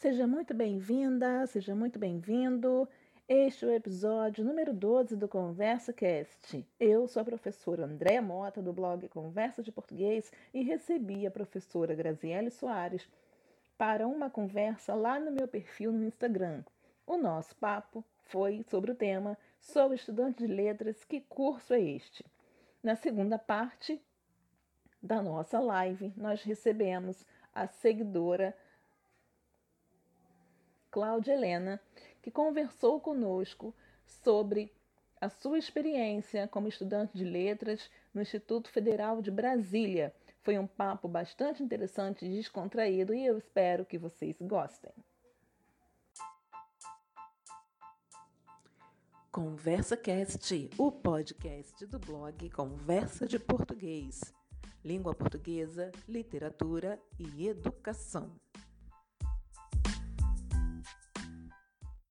Seja muito bem-vinda, seja muito bem-vindo. Este é o episódio número 12 do Conversa Cast. Eu sou a professora Andréa Mota, do blog Conversa de Português, e recebi a professora Graziele Soares para uma conversa lá no meu perfil no Instagram. O nosso papo foi sobre o tema Sou estudante de letras, que curso é este? Na segunda parte da nossa live, nós recebemos a seguidora Cláudia Helena, que conversou conosco sobre a sua experiência como estudante de letras no Instituto Federal de Brasília. Foi um papo bastante interessante e descontraído e eu espero que vocês gostem. Conversa Cast, o podcast do blog Conversa de Português. Língua portuguesa, literatura e educação.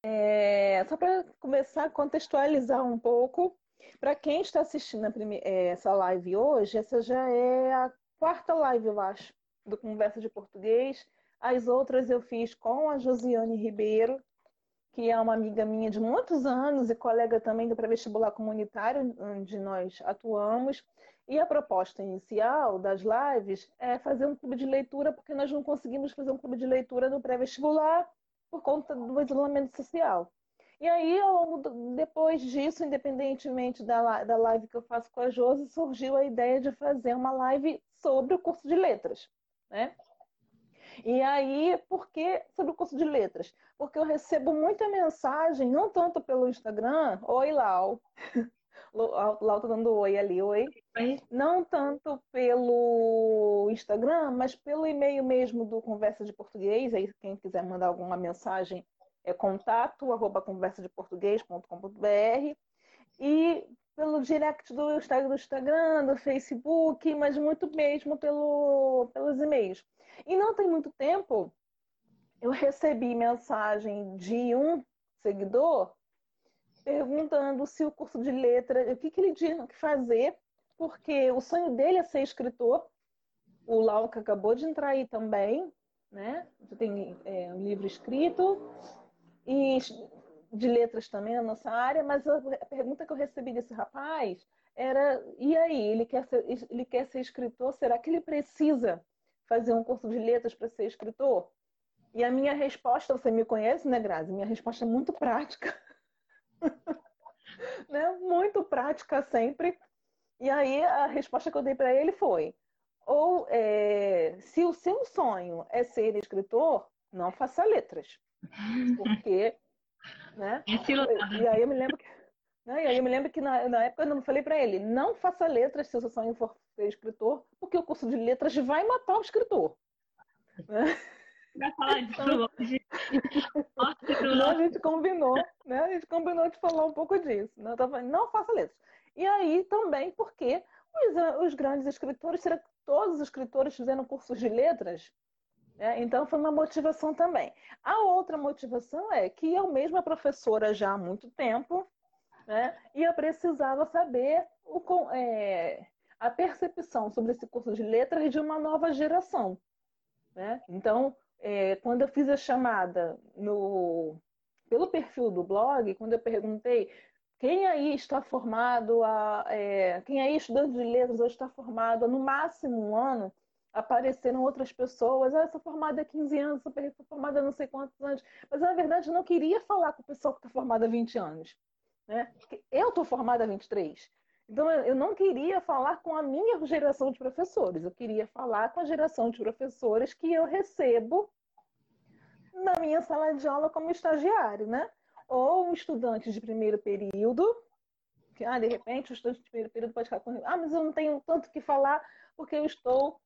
É, só para começar a contextualizar um pouco, para quem está assistindo primeira, é, essa live hoje, essa já é a quarta live, eu acho, do Conversa de Português. As outras eu fiz com a Josiane Ribeiro, que é uma amiga minha de muitos anos e colega também do pré-vestibular comunitário, onde nós atuamos. E a proposta inicial das lives é fazer um clube de leitura, porque nós não conseguimos fazer um clube de leitura no pré-vestibular por conta do isolamento social. E aí, depois disso, independentemente da, da live que eu faço com a Josi, surgiu a ideia de fazer uma live sobre o curso de letras, né? E aí, por que sobre o curso de letras? Porque eu recebo muita mensagem, não tanto pelo Instagram, oi Lau, Lau tá dando oi ali, oi. oi. Não tanto pelo Instagram, mas pelo e-mail mesmo do Conversa de Português. Aí quem quiser mandar alguma mensagem é contato arroba conversadeportuguês.com.br e pelo direct do Instagram, do Instagram, do Facebook, mas muito mesmo pelo, pelos e-mails. E não tem muito tempo, eu recebi mensagem de um seguidor perguntando se o curso de letra, o que, que ele tinha que fazer, porque o sonho dele é ser escritor. O Lauca acabou de entrar aí também, né? Tem é, um livro escrito e de letras também na nossa área, mas a pergunta que eu recebi desse rapaz era: e aí, ele quer ser, ele quer ser escritor? Será que ele precisa fazer um curso de letras para ser escritor? E a minha resposta, você me conhece, né, Grazi? Minha resposta é muito prática. né? Muito prática sempre. E aí a resposta que eu dei para ele foi: ou é, se o seu sonho é ser escritor, não faça letras, porque, né? E aí eu me lembro que, né? E aí eu me lembro que na, na época eu não falei para ele: não faça letras se o seu sonho for ser escritor, porque o curso de letras vai matar o escritor. Né? Vai falar disso hoje. Não, a gente combinou, né? A gente combinou de falar um pouco disso. Né? Falando, não faça letras. E aí também porque os, os grandes escritores, será que todos os escritores fizeram cursos de letras? É, então foi uma motivação também. A outra motivação é que eu mesma professora já há muito tempo, né? E eu precisava saber o, é, a percepção sobre esse curso de letras de uma nova geração. Né? Então, é, quando eu fiz a chamada no, pelo perfil do blog, quando eu perguntei quem aí está formado, a, é, quem aí estudante de letras ou está formado no máximo um ano, apareceram outras pessoas, ah, eu sou formada há 15 anos, sou formada há não sei quantos anos, mas na verdade eu não queria falar com o pessoal que está formado há 20 anos. Né? Eu estou formada há 23. Então, eu não queria falar com a minha geração de professores, eu queria falar com a geração de professores que eu recebo na minha sala de aula como estagiário, né? Ou um estudante de primeiro período, que, ah, de repente, o estudante de primeiro período pode ficar com. Ah, mas eu não tenho tanto que falar porque eu estou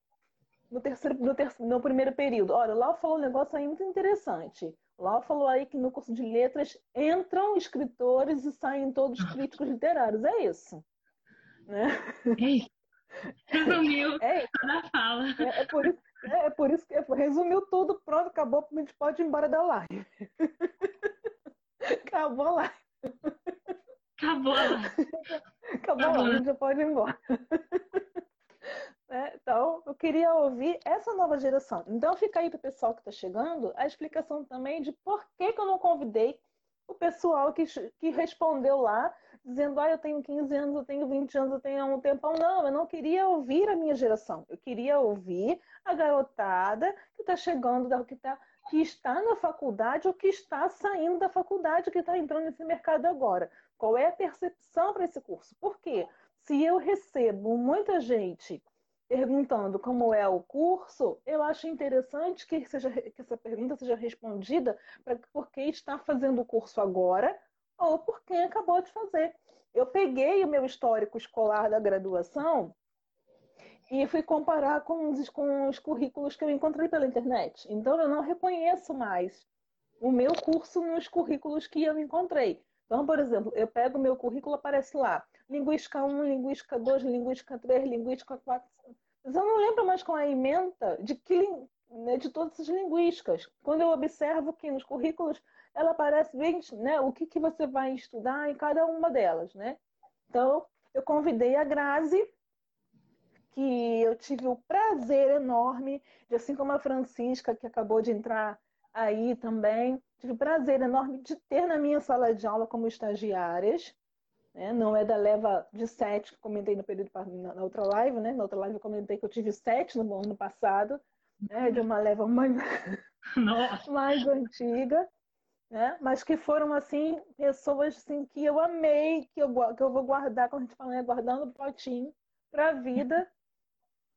no, terceiro, no, terceiro, no primeiro período. Olha, Lau falou um negócio aí muito interessante. Lau falou aí que no curso de letras entram escritores e saem todos críticos literários. É isso. Né? Ei, resumiu é, toda fala. É, é, por isso, é, é, por isso que resumiu tudo, pronto, acabou, a gente pode ir embora da live. acabou a live. Acabou a live. Acabou, a live, a gente já pode ir embora. É, então, eu queria ouvir essa nova geração. Então, fica aí para o pessoal que está chegando a explicação também de por que, que eu não convidei o pessoal que, que respondeu lá, dizendo: ah, eu tenho 15 anos, eu tenho 20 anos, eu tenho um tempão. Não, eu não queria ouvir a minha geração. Eu queria ouvir a garotada que está chegando, que, tá, que está na faculdade ou que está saindo da faculdade, que está entrando nesse mercado agora. Qual é a percepção para esse curso? Por quê? Se eu recebo muita gente perguntando como é o curso, eu acho interessante que, seja, que essa pergunta seja respondida para por quem está fazendo o curso agora ou por quem acabou de fazer. Eu peguei o meu histórico escolar da graduação e fui comparar com os, com os currículos que eu encontrei pela internet. Então, eu não reconheço mais o meu curso nos currículos que eu encontrei. Então, por exemplo, eu pego o meu currículo, aparece lá, linguística 1, linguística 2, linguística 3, linguística 4. Mas eu não lembro mais com a emenda de que né, de todas as linguísticas. Quando eu observo que nos currículos ela aparece bem né, o que, que você vai estudar em cada uma delas. Né? Então, eu convidei a Grazi, que eu tive o prazer enorme, de assim como a Francisca, que acabou de entrar aí também, tive o prazer enorme de ter na minha sala de aula como estagiárias. Né? Não é da leva de sete que comentei no período na outra live, né? Na outra live eu comentei que eu tive sete no ano passado, né? De uma leva mais, mais antiga, né? Mas que foram assim pessoas assim que eu amei, que eu que eu vou guardar, como a gente fala, né? guardando o potinho para a vida,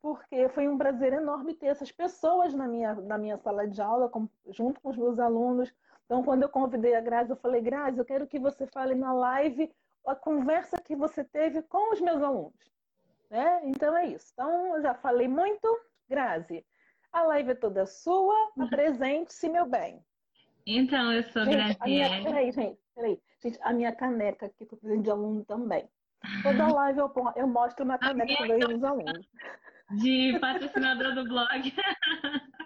porque foi um prazer enorme ter essas pessoas na minha, na minha sala de aula, com, junto com os meus alunos. Então, quando eu convidei a Grazi, eu falei, Grazi, eu quero que você fale na live a conversa que você teve com os meus alunos. Né? Então é isso. Então, eu já falei muito. Grazi, a live é toda sua. Uhum. Apresente-se, meu bem. Então, eu sou gente, Graziele. Peraí, gente, peraí. Gente, a minha caneca aqui, que eu presente de aluno também. Toda live eu, eu mostro uma caneca para os alunos. De patrocinador do blog.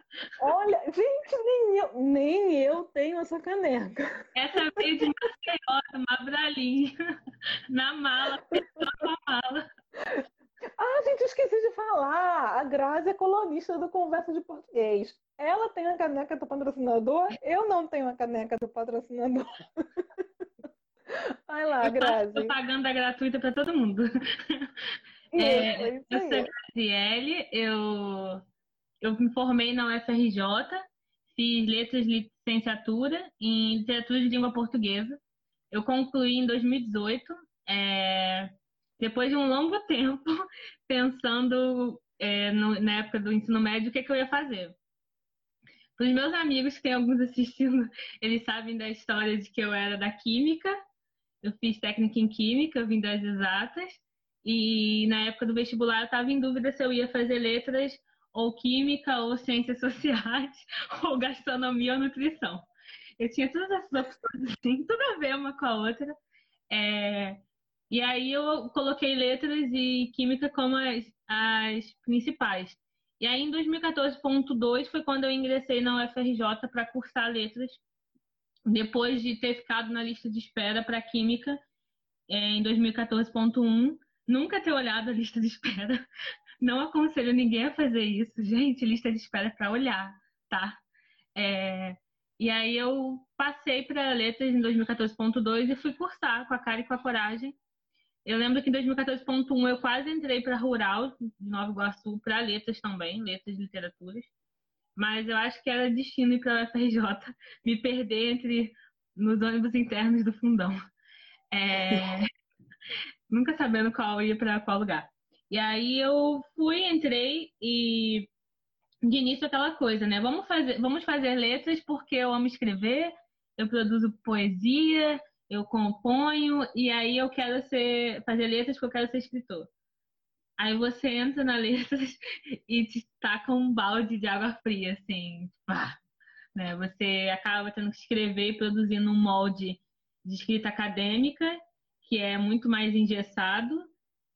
Olha, gente, nem eu, nem eu tenho essa caneca. Essa veio de Maceió, uma bralinha, na mala, na mala. Ah, gente, esqueci de falar. A Grazi é colunista do Conversa de Português. Ela tem a caneca do patrocinador, eu não tenho a caneca do patrocinador. Vai lá, eu Grazi. Propaganda gratuita para todo mundo. É, eu sou a Graziele, eu eu me formei na UFRJ, fiz letras de licenciatura em literatura de língua portuguesa. Eu concluí em 2018, é, depois de um longo tempo pensando é, no, na época do ensino médio o que, é que eu ia fazer. Para os meus amigos que tem alguns assistindo, eles sabem da história de que eu era da química. Eu fiz técnica em química, eu vim das exatas. E na época do vestibular eu estava em dúvida se eu ia fazer letras ou química, ou ciências sociais, ou gastronomia ou nutrição. Eu tinha todas essas opções, assim, tudo a ver uma com a outra. É... E aí eu coloquei letras e química como as, as principais. E aí em 2014.2 foi quando eu ingressei na UFRJ para cursar letras, depois de ter ficado na lista de espera para química é, em 2014.1, nunca ter olhado a lista de espera, não aconselho ninguém a fazer isso. Gente, lista de espera para olhar, tá? É... E aí eu passei para letras em 2014.2 e fui cursar com a cara e com a coragem. Eu lembro que em 2014.1 eu quase entrei para rural de Nova Iguaçu para letras também, letras de literaturas. Mas eu acho que era destino ir para a UFRJ, me perder entre nos ônibus internos do fundão. É... Nunca sabendo qual ia para qual lugar. E aí eu fui, entrei e de início aquela coisa, né? Vamos fazer, vamos fazer letras porque eu amo escrever, eu produzo poesia, eu componho e aí eu quero ser fazer letras porque eu quero ser escritor. Aí você entra na letras e te taca um balde de água fria, assim, pá, né? Você acaba tendo que escrever e produzir num molde de escrita acadêmica que é muito mais engessado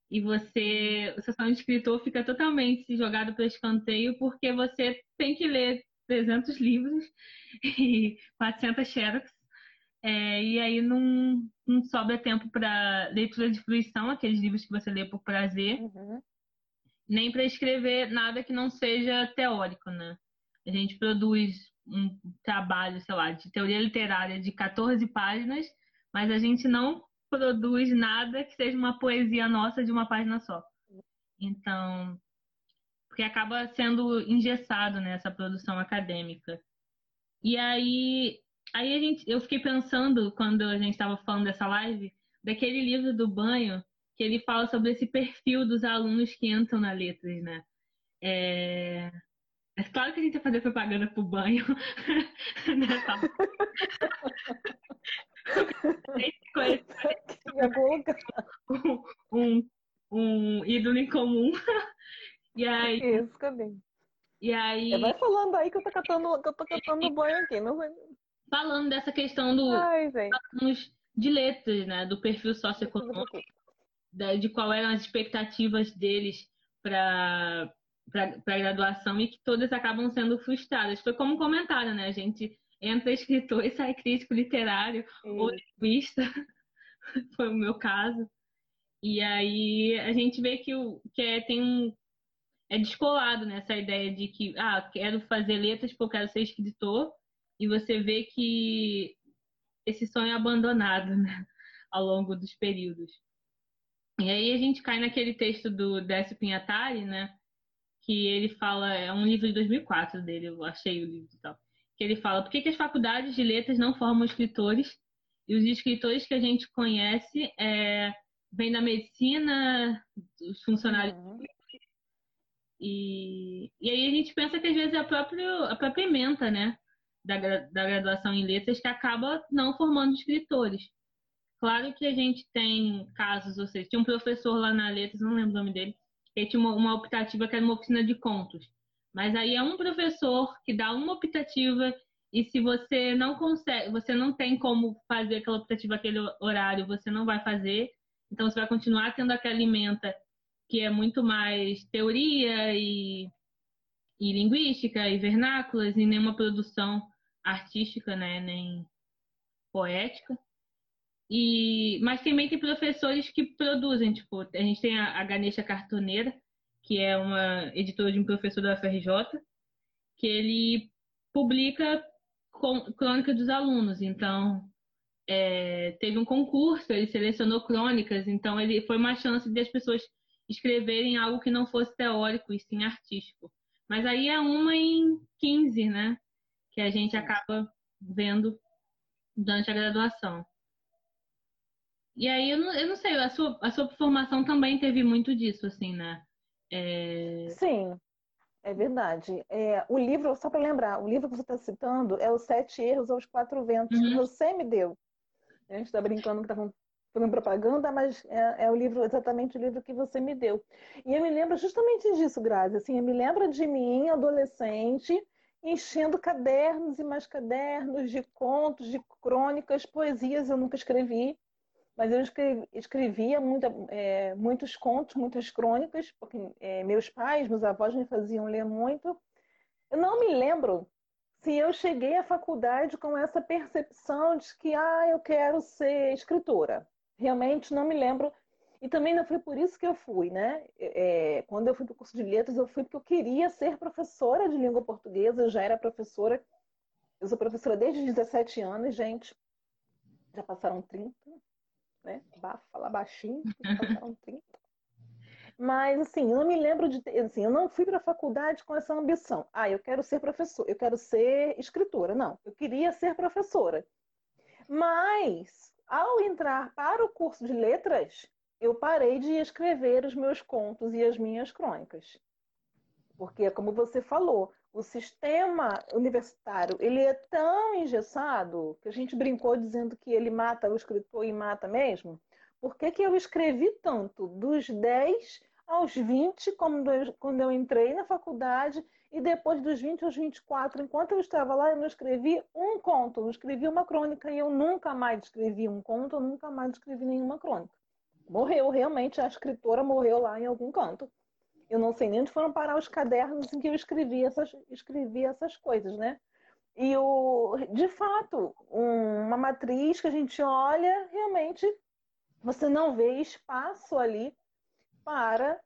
e você, o seu sonho de escritor fica totalmente jogado para escanteio porque você tem que ler 300 livros e 400 xerox, é, e aí não, não sobra tempo para leitura de fruição, aqueles livros que você lê por prazer. Uhum. nem para escrever nada que não seja teórico, né? A gente produz um trabalho, sei lá, de teoria literária de 14 páginas, mas a gente não produz nada que seja uma poesia nossa de uma página só. Então, porque acaba sendo engessado nessa né, produção acadêmica. E aí, aí a gente, eu fiquei pensando quando a gente estava falando dessa live, daquele livro do banho que ele fala sobre esse perfil dos alunos que entram na letras, né? É... É claro que a gente vai fazer propaganda pro banho. um, um ídolo em comum. E aí. Isso, cadê? E aí. Vai falando aí que eu tô catando, que eu tô catando banho aqui. Não vai... Falando dessa questão do Ai, de letras, né? Do perfil socioeconômico, de qual eram as expectativas deles para para graduação e que todas acabam sendo frustradas. Foi como comentaram, né? A gente entra escritor e sai crítico literário Sim. ou linguista, foi o meu caso. E aí a gente vê que, o, que é, tem um. É descolado nessa né, ideia de que, ah, quero fazer letras porque eu quero ser escritor, e você vê que esse sonho é abandonado né, ao longo dos períodos. E aí a gente cai naquele texto do Décio Pinhatari, né? Que ele fala, é um livro de 2004 dele, eu achei o livro e tal. Que ele fala, por que, que as faculdades de letras não formam escritores? E os escritores que a gente conhece é, vêm da medicina, os funcionários uhum. E, e aí a gente pensa que às vezes é a própria, a própria ementa, né? Da, da graduação em letras que acaba não formando escritores. Claro que a gente tem casos, ou seja, tinha um professor lá na Letras, não lembro o nome dele, que tinha uma, uma optativa que era uma oficina de contos. Mas aí é um professor que dá uma optativa e se você não consegue, você não tem como fazer aquela optativa aquele horário, você não vai fazer. Então você vai continuar tendo aquela alimenta que é muito mais teoria e, e linguística e vernáculas e nenhuma produção artística, né, nem poética. E, mas também tem professores que produzem, tipo, a gente tem a, a Ganesha Cartoneira, que é uma editora de um professor da UFRJ, que ele publica com, crônica dos alunos. Então, é, teve um concurso, ele selecionou crônicas, então ele foi uma chance de as pessoas escreverem algo que não fosse teórico e sim artístico. Mas aí é uma em 15, né? Que a gente acaba vendo durante a graduação. E aí, eu não, eu não sei, a sua, a sua formação também teve muito disso, assim, né? É... Sim, é verdade. É, o livro, só para lembrar, o livro que você está citando é Os Sete Erros aos Quatro Ventos, uhum. que você me deu. A gente está brincando que estavam fazendo propaganda, mas é, é, o livro, exatamente o livro que você me deu. E eu me lembro justamente disso, Grazi. Assim, eu me lembro de mim, adolescente, enchendo cadernos e mais cadernos de contos, de crônicas, poesias eu nunca escrevi mas eu escrevi, escrevia muita, é, muitos contos, muitas crônicas, porque é, meus pais, meus avós me faziam ler muito. Eu não me lembro se eu cheguei à faculdade com essa percepção de que ah, eu quero ser escritora. Realmente não me lembro. E também não foi por isso que eu fui, né? É, quando eu fui para o curso de letras, eu fui porque eu queria ser professora de língua portuguesa, eu já era professora. Eu sou professora desde os 17 anos, gente. Já passaram 30, né? Falar baixinho, 30. Mas, assim, eu não me lembro de. Assim, eu não fui para a faculdade com essa ambição. Ah, eu quero ser professor, eu quero ser escritora. Não, eu queria ser professora. Mas, ao entrar para o curso de letras, eu parei de escrever os meus contos e as minhas crônicas. Porque, como você falou, o sistema universitário ele é tão engessado que a gente brincou dizendo que ele mata o escritor e mata mesmo. Por que, que eu escrevi tanto? Dos 10 aos 20, como quando eu entrei na faculdade, e depois dos 20 aos 24, enquanto eu estava lá, eu não escrevi um conto, eu escrevi uma crônica e eu nunca mais escrevi um conto, eu nunca mais escrevi nenhuma crônica. Morreu, realmente, a escritora morreu lá em algum canto. Eu não sei nem onde foram parar os cadernos em que eu escrevi essas, escrevi essas coisas, né? E o, de fato, um, uma matriz que a gente olha, realmente você não vê espaço ali para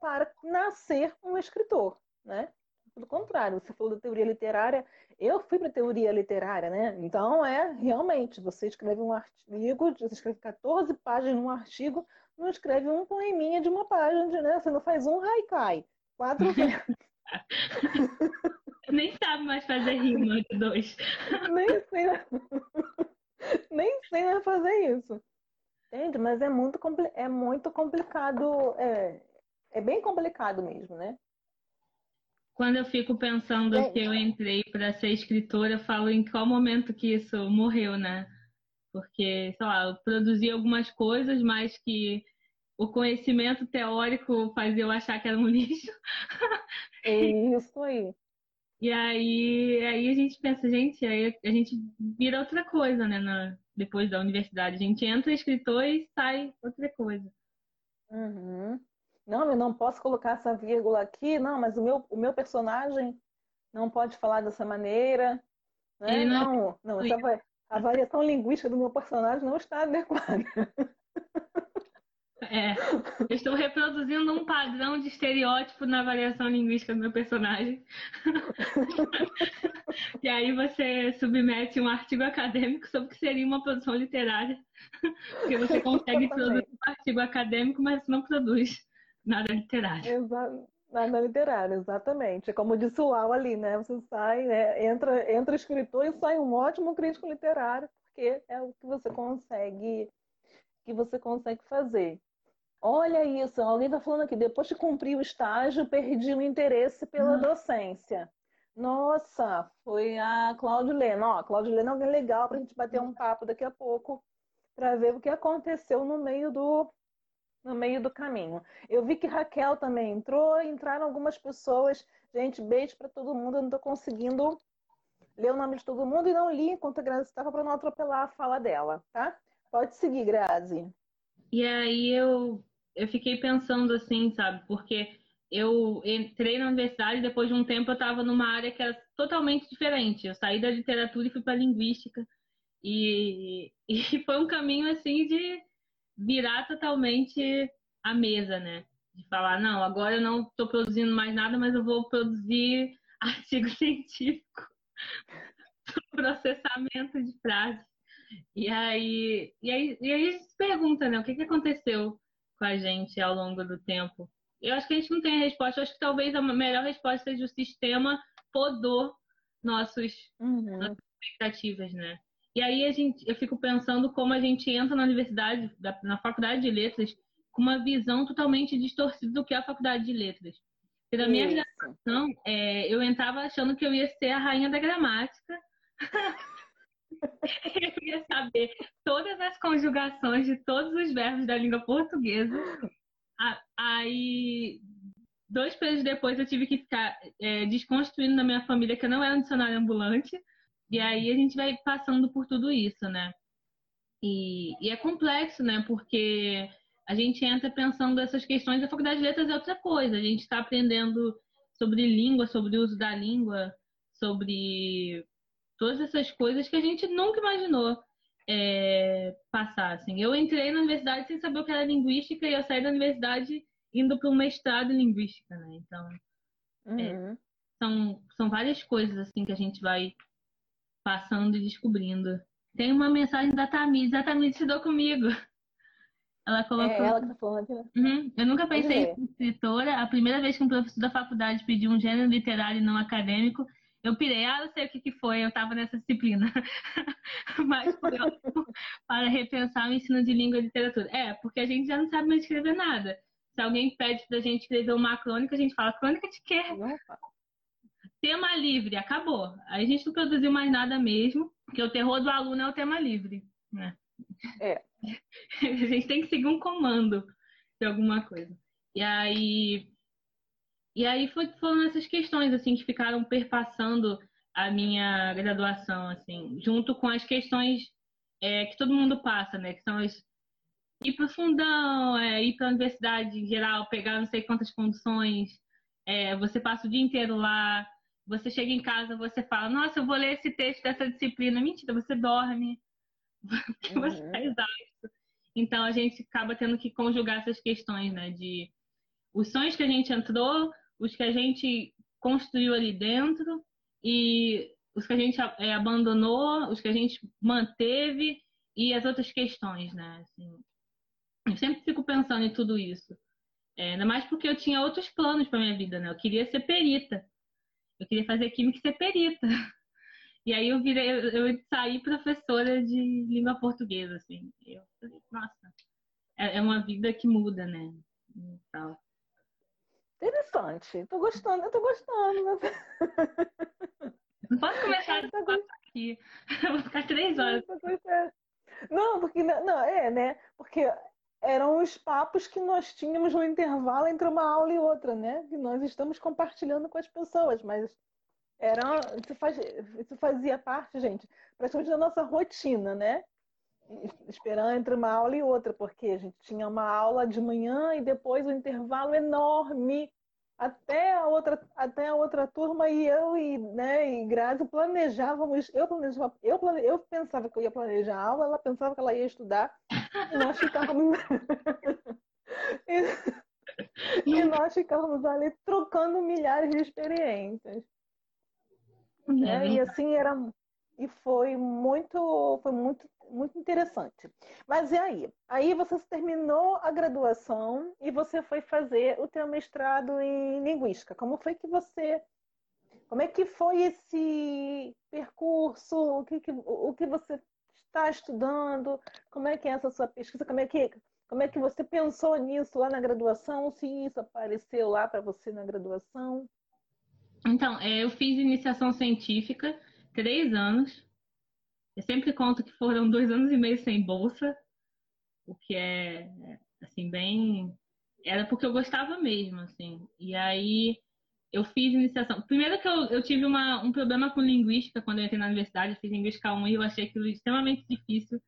para nascer um escritor, né? Pelo contrário, você falou da teoria literária, eu fui para a teoria literária, né? Então é realmente, você escreve um artigo, você escreve 14 páginas num artigo, não escreve um poeminha de uma página, né? Você não faz um haikai, quatro. Nem sabe mais fazer rima de dois. Nem sei, nem sei fazer isso. Entende? Mas é muito, é muito complicado, é, é bem complicado mesmo, né? Quando eu fico pensando é. que eu entrei para ser escritora, eu falo em qual momento que isso morreu, né? Porque, sei lá, eu produzi algumas coisas, mas que o conhecimento teórico fazia eu achar que era um lixo. É isso aí. E aí, aí a gente pensa, gente, aí a gente vira outra coisa, né? Na, depois da universidade. A gente entra escritor e sai outra coisa. Uhum. Não, eu não posso colocar essa vírgula aqui, não, mas o meu, o meu personagem não pode falar dessa maneira. Né? Não, não, não vai, a variação linguística do meu personagem não está adequada. É, eu estou reproduzindo um padrão de estereótipo na variação linguística do meu personagem. e aí você submete um artigo acadêmico sobre o que seria uma produção literária. Porque você consegue produzir um artigo acadêmico, mas não produz nada literário. Exato. Nada literário, exatamente. É como disse o Lau ali, né? Você sai, né? entra, entra escritor e sai um ótimo crítico literário, porque é o que você consegue que você consegue fazer. Olha isso, alguém está falando aqui, depois de cumprir o estágio, perdi o interesse pela uhum. docência. Nossa, foi a Cláudia Lena. Ó, Cláudia Lena é alguém legal para a gente bater um papo daqui a pouco para ver o que aconteceu no meio do no meio do caminho. Eu vi que Raquel também entrou, entraram algumas pessoas. Gente, beijo para todo mundo. Eu não estou conseguindo ler o nome de todo mundo e não li enquanto a Grazi estava para não atropelar a fala dela, tá? Pode seguir, Grazi. E aí eu, eu fiquei pensando assim, sabe? Porque eu entrei na universidade depois de um tempo eu estava numa área que era totalmente diferente. Eu saí da literatura e fui para linguística. E, e foi um caminho assim de virar totalmente a mesa, né? De falar, não, agora eu não estou produzindo mais nada, mas eu vou produzir artigo científico, processamento de frases. E aí, e aí, e aí a gente se pergunta, né? O que, que aconteceu com a gente ao longo do tempo? Eu acho que a gente não tem a resposta. Eu acho que talvez a melhor resposta seja o sistema podou nossos, uhum. nossas expectativas, né? E aí a gente, eu fico pensando como a gente entra na universidade, na faculdade de letras, com uma visão totalmente distorcida do que é a faculdade de letras. E na minha geração, é, eu entrava achando que eu ia ser a rainha da gramática. eu ia saber todas as conjugações de todos os verbos da língua portuguesa. Aí, dois períodos depois, eu tive que ficar é, desconstruindo na minha família que eu não era um dicionário ambulante. E aí a gente vai passando por tudo isso, né? E, e é complexo, né? Porque a gente entra pensando essas questões. A faculdade de letras é outra coisa. A gente está aprendendo sobre língua, sobre o uso da língua, sobre todas essas coisas que a gente nunca imaginou é, passar. Assim. Eu entrei na universidade sem saber o que era linguística e eu saí da universidade indo para um mestrado em linguística, né? Então, é, uhum. é, são, são várias coisas assim que a gente vai passando e descobrindo. Tem uma mensagem da Tamires. A Tamires estudou comigo. Ela colocou. É ela que tá falando né? Uhum. Eu nunca pensei em escritora. A primeira vez que um professor da faculdade pediu um gênero literário e não acadêmico, eu pirei. Ah, não sei o que, que foi, eu estava nessa disciplina. Mas foi para repensar o ensino de língua e literatura. É, porque a gente já não sabe mais escrever nada. Se alguém pede pra gente escrever uma crônica, a gente fala, crônica de quê? Tema livre, acabou. Aí a gente não produziu mais nada mesmo, porque o terror do aluno é o tema livre. Né? É. a gente tem que seguir um comando de alguma coisa. E aí. E aí foram essas questões assim que ficaram perpassando a minha graduação, assim, junto com as questões é, que todo mundo passa, né? Que são as ir para o fundão, é, ir para a universidade em geral, pegar não sei quantas condições, é, você passa o dia inteiro lá, você chega em casa, você fala, nossa, eu vou ler esse texto dessa disciplina. Mentira, você dorme, porque uhum. você está exausto. Então a gente acaba tendo que conjugar essas questões, né? De os sonhos que a gente entrou, os que a gente construiu ali dentro e os que a gente é, abandonou, os que a gente manteve e as outras questões, né? Assim, eu sempre fico pensando em tudo isso. É, ainda mais porque eu tinha outros planos para minha vida, né? Eu queria ser perita. Eu queria fazer química e ser perita. E aí eu virei, eu saí professora de língua portuguesa, assim. Eu falei, nossa, é, é uma vida que muda, né? E tal. Interessante. Tô gostando, eu tô gostando. Não posso começar a aqui. Eu vou ficar três horas. Não, porque não, é, né? Porque eram os papos que nós tínhamos no intervalo entre uma aula e outra, né? Que nós estamos compartilhando com as pessoas, mas era, isso, isso fazia parte, gente, praticamente da nossa rotina, né? Esperando entre uma aula e outra, porque a gente tinha uma aula de manhã e depois um intervalo enorme até a outra, até a outra turma e eu e, né, e Grazi planejávamos, eu planejava, eu, plane, eu pensava que eu ia planejar a aula, ela pensava que ela ia estudar, nós ficávamos e, e nós ficávamos ali trocando milhares de experiências. É né? E assim era e foi muito foi muito muito interessante. Mas e aí? Aí você terminou a graduação e você foi fazer o teu mestrado em linguística. Como foi que você como é que foi esse percurso? O que, que o que você está estudando? Como é que é essa sua pesquisa? Como é que como é que você pensou nisso lá na graduação? Se isso apareceu lá para você na graduação? Então, é, eu fiz iniciação científica três anos. Eu sempre conto que foram dois anos e meio sem bolsa, o que é, assim, bem. Era porque eu gostava mesmo, assim. E aí eu fiz iniciação. Primeiro que eu, eu tive uma, um problema com linguística quando eu entrei na universidade, eu fiz linguística 1 e eu achei aquilo extremamente difícil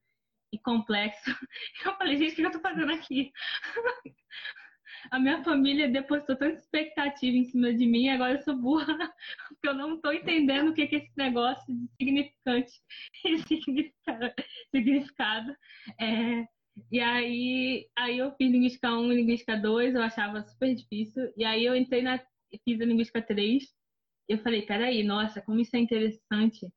e complexo. Eu falei, gente, o que eu tô fazendo aqui? a minha família depositou tanta expectativa em cima de mim, agora eu sou burra, porque eu não estou entendendo o que é esse negócio de significante e significado. É, e aí, aí eu fiz linguística 1 e linguística 2, eu achava super difícil. E aí eu entrei na. Fiz a linguística 3. E eu falei, peraí, nossa, como isso é interessante.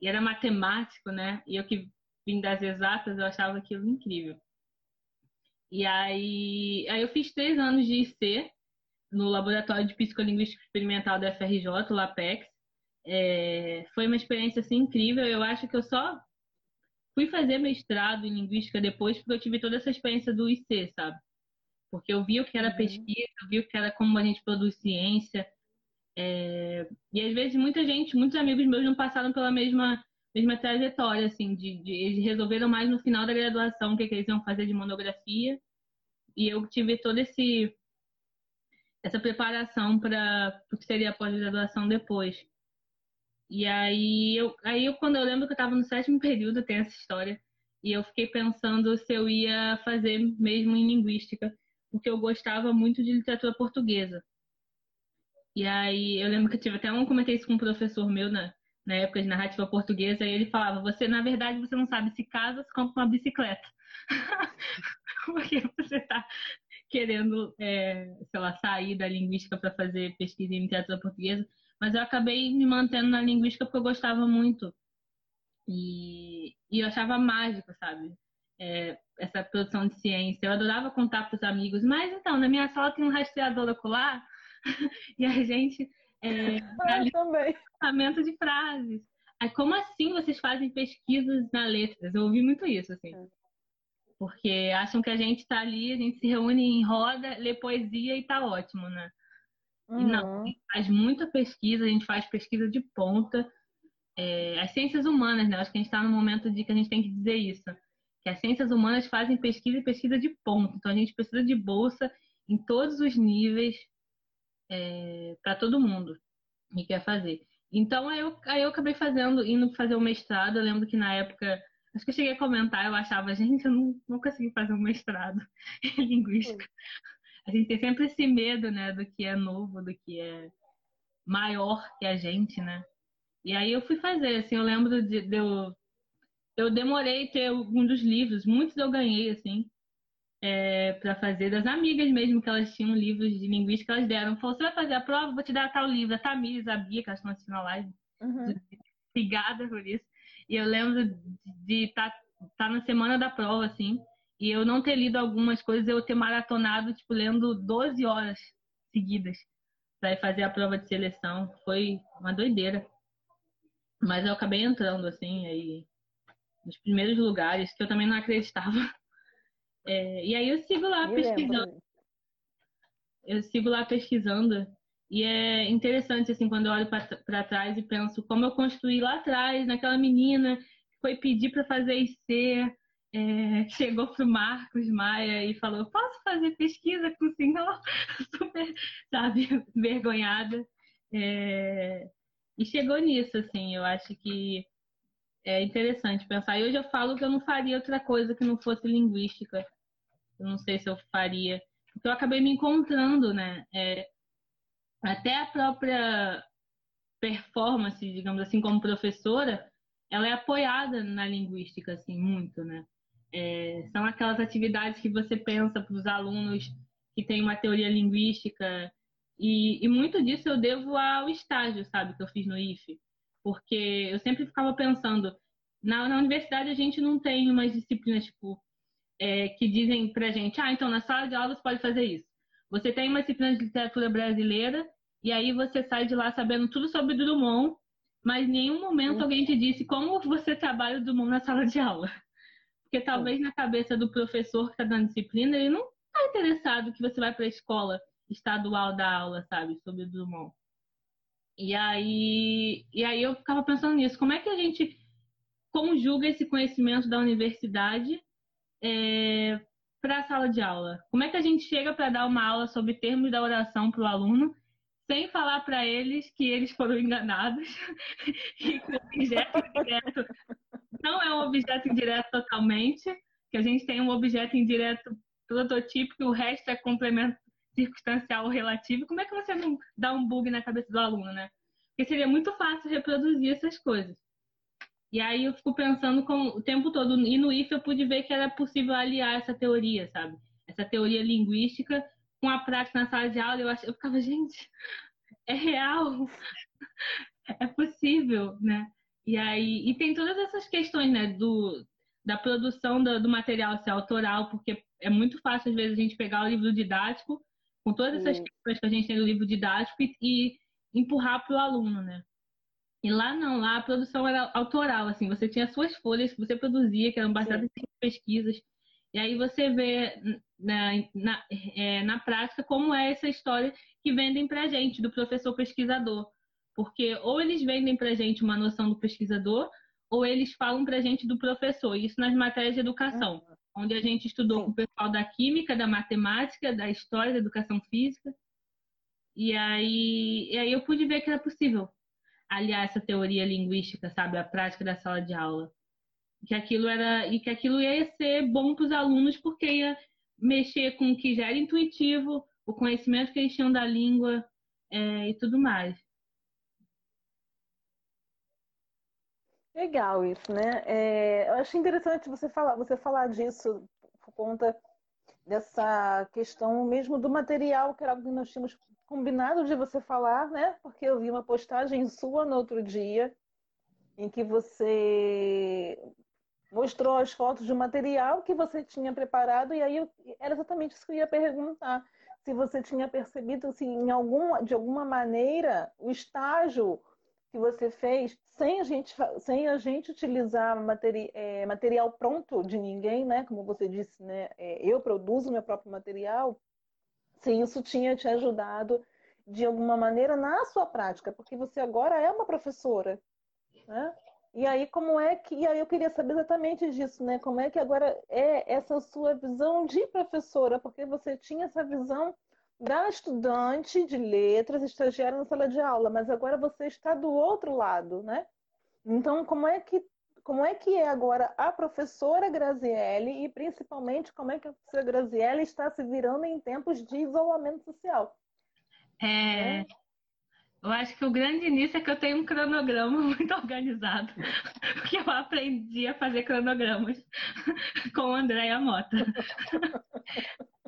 E era matemático, né? E eu que vim das exatas, eu achava aquilo incrível. E aí, aí eu fiz três anos de IC no Laboratório de Psicolinguística Experimental da FRJ, o LAPEX. É, foi uma experiência assim, incrível. Eu acho que eu só fui fazer mestrado em linguística depois porque eu tive toda essa experiência do IC, sabe? Porque eu vi o que era uhum. pesquisa, eu vi o que era como a gente produz ciência. É, e às vezes muita gente, muitos amigos meus não passaram pela mesma mesma trajetória, assim, de, de, eles resolveram mais no final da graduação o que, que eles iam fazer de monografia. E eu tive toda esse, essa preparação para o que seria a pós-graduação depois. E aí, eu, aí eu, quando eu lembro que eu estava no sétimo período, tem essa história, e eu fiquei pensando se eu ia fazer mesmo em linguística, porque eu gostava muito de literatura portuguesa. E aí eu lembro que eu tive até um comentei isso com um professor meu na, na época de narrativa portuguesa, e ele falava: Você, na verdade, você não sabe se casa, se compra uma bicicleta. Porque você está querendo, é, sei lá, sair da linguística para fazer pesquisa em literatura portuguesa. Mas eu acabei me mantendo na linguística porque eu gostava muito. E, e eu achava mágico, sabe? É, essa produção de ciência. Eu adorava contar para os amigos. Mas então, na minha sala tem um rastreador ocular e a gente é, ah, também. de frases. Aí, como assim vocês fazem pesquisas na letras? Eu ouvi muito isso, assim. É. Porque acham que a gente está ali, a gente se reúne em roda, lê poesia e tá ótimo, né? Uhum. E não, a gente faz muita pesquisa, a gente faz pesquisa de ponta. É, as ciências humanas, né? Acho que a gente está no momento de que a gente tem que dizer isso. Que as ciências humanas fazem pesquisa e pesquisa de ponta. Então a gente precisa de bolsa em todos os níveis é, para todo mundo que quer fazer. Então aí eu, aí eu acabei fazendo, indo fazer o mestrado. Eu lembro que na época, acho que eu cheguei a comentar, eu achava, gente, eu não, não consegui fazer um mestrado em linguística. A gente tem sempre esse medo, né, do que é novo, do que é maior que a gente, né? E aí eu fui fazer, assim, eu lembro de, de eu, eu demorei ter algum dos livros, muitos eu ganhei, assim, é, para fazer, das amigas mesmo, que elas tinham livros de linguística, elas deram. Falou, você vai fazer a prova? Vou te dar tal livro. A Tamires, a Bia, que elas estão assistindo a live. Uhum. Obrigada por isso. E eu lembro de estar tá, tá na semana da prova, assim, e eu não ter lido algumas coisas, eu ter maratonado, tipo, lendo 12 horas seguidas para fazer a prova de seleção. Foi uma doideira. Mas eu acabei entrando, assim, aí nos primeiros lugares, que eu também não acreditava. É, e aí eu sigo lá eu pesquisando. Lembro. Eu sigo lá pesquisando. E é interessante, assim, quando eu olho para trás e penso como eu construí lá atrás, naquela menina que foi pedir para fazer IC, é, chegou pro Marcos Maia e falou: Posso fazer pesquisa com o senhor? Super, sabe, vergonhada. É, e chegou nisso, assim, eu acho que é interessante pensar. E hoje eu falo que eu não faria outra coisa que não fosse linguística. Eu não sei se eu faria. Porque eu acabei me encontrando, né? É, até a própria performance, digamos assim, como professora, ela é apoiada na linguística, assim, muito, né? É, são aquelas atividades que você pensa para os alunos que têm uma teoria linguística e, e, muito disso eu devo ao estágio, sabe, que eu fiz no IFE. Porque eu sempre ficava pensando, na, na universidade a gente não tem umas disciplinas, tipo, é, que dizem pra gente, ah, então na sala de aula você pode fazer isso. Você tem uma disciplina de literatura brasileira e aí você sai de lá sabendo tudo sobre Drummond, mas em nenhum momento alguém te disse como você trabalha o Drummond na sala de aula. Porque talvez na cabeça do professor que está dando disciplina, ele não está interessado que você vai para a escola estadual da aula, sabe, sobre Drummond. E aí, e aí eu ficava pensando nisso, como é que a gente conjuga esse conhecimento da universidade é, para a sala de aula? Como é que a gente chega para dar uma aula sobre termos da oração para o aluno sem falar para eles que eles foram enganados e que o objeto indireto não é um objeto indireto totalmente, que a gente tem um objeto indireto prototípico e o resto é complemento circunstancial ou relativo, como é que você não dá um bug na cabeça do aluno, né? Porque seria muito fácil reproduzir essas coisas. E aí eu fico pensando com, o tempo todo, e no IF eu pude ver que era possível aliar essa teoria, sabe? Essa teoria linguística com a prática na sala de aula. Eu, ach, eu ficava, gente, é real, é possível, né? E aí, e tem todas essas questões, né, do, da produção do, do material ser autoral, porque é muito fácil, às vezes, a gente pegar o livro didático com todas essas Sim. questões que a gente tem no livro didático e, e empurrar para o aluno, né? E lá não, lá a produção era autoral, assim, você tinha suas folhas que você produzia, que eram baseadas Sim. em pesquisas, e aí você vê na, na, é, na prática como é essa história que vendem para gente, do professor pesquisador. Porque ou eles vendem para gente uma noção do pesquisador, ou eles falam para gente do professor, isso nas matérias de educação. Onde a gente estudou com o pessoal da química, da matemática, da história, da educação física. E aí, e aí eu pude ver que era possível aliar essa teoria linguística, sabe, à prática da sala de aula. Que aquilo era e que aquilo ia ser bom para os alunos porque ia mexer com o que já era intuitivo, o conhecimento que eles tinham da língua é, e tudo mais. Legal isso, né? É, eu acho interessante você falar, você falar disso por conta dessa questão mesmo do material, que era algo que nós tínhamos combinado de você falar, né? Porque eu vi uma postagem sua no outro dia em que você mostrou as fotos do material que você tinha preparado e aí eu, era exatamente isso que eu ia perguntar se você tinha percebido se em algum, de alguma maneira o estágio que você fez sem a gente, sem a gente utilizar materi é, material pronto de ninguém, né? Como você disse, né? É, eu produzo meu próprio material. Se isso tinha te ajudado de alguma maneira na sua prática, porque você agora é uma professora, né? E aí como é que, e aí eu queria saber exatamente disso, né? Como é que agora é essa sua visão de professora, porque você tinha essa visão da estudante de letras, estagiária na sala de aula, mas agora você está do outro lado, né? Então, como é que como é que é agora a professora Graziele e principalmente como é que a professora Graziele está se virando em tempos de isolamento social? É, é. Eu acho que o grande início é que eu tenho um cronograma muito organizado, porque eu aprendi a fazer cronogramas com a Andréia Mota.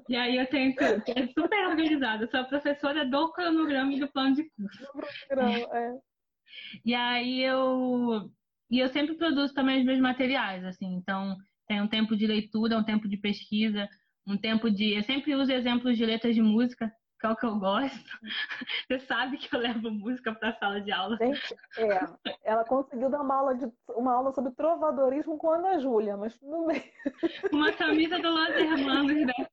E aí eu tenho que é super organizada. Sou a professora do cronograma e do plano de curso. é. E aí eu e eu sempre produzo também os meus materiais, assim. Então tem um tempo de leitura, um tempo de pesquisa, um tempo de. Eu sempre uso exemplos de letras de música que é o que eu gosto. Você sabe que eu levo música para a sala de aula. Gente, é. Ela conseguiu dar uma aula, de, uma aula sobre trovadorismo com a Ana Júlia, mas tudo bem. Uma camisa do Los Hermanos, né?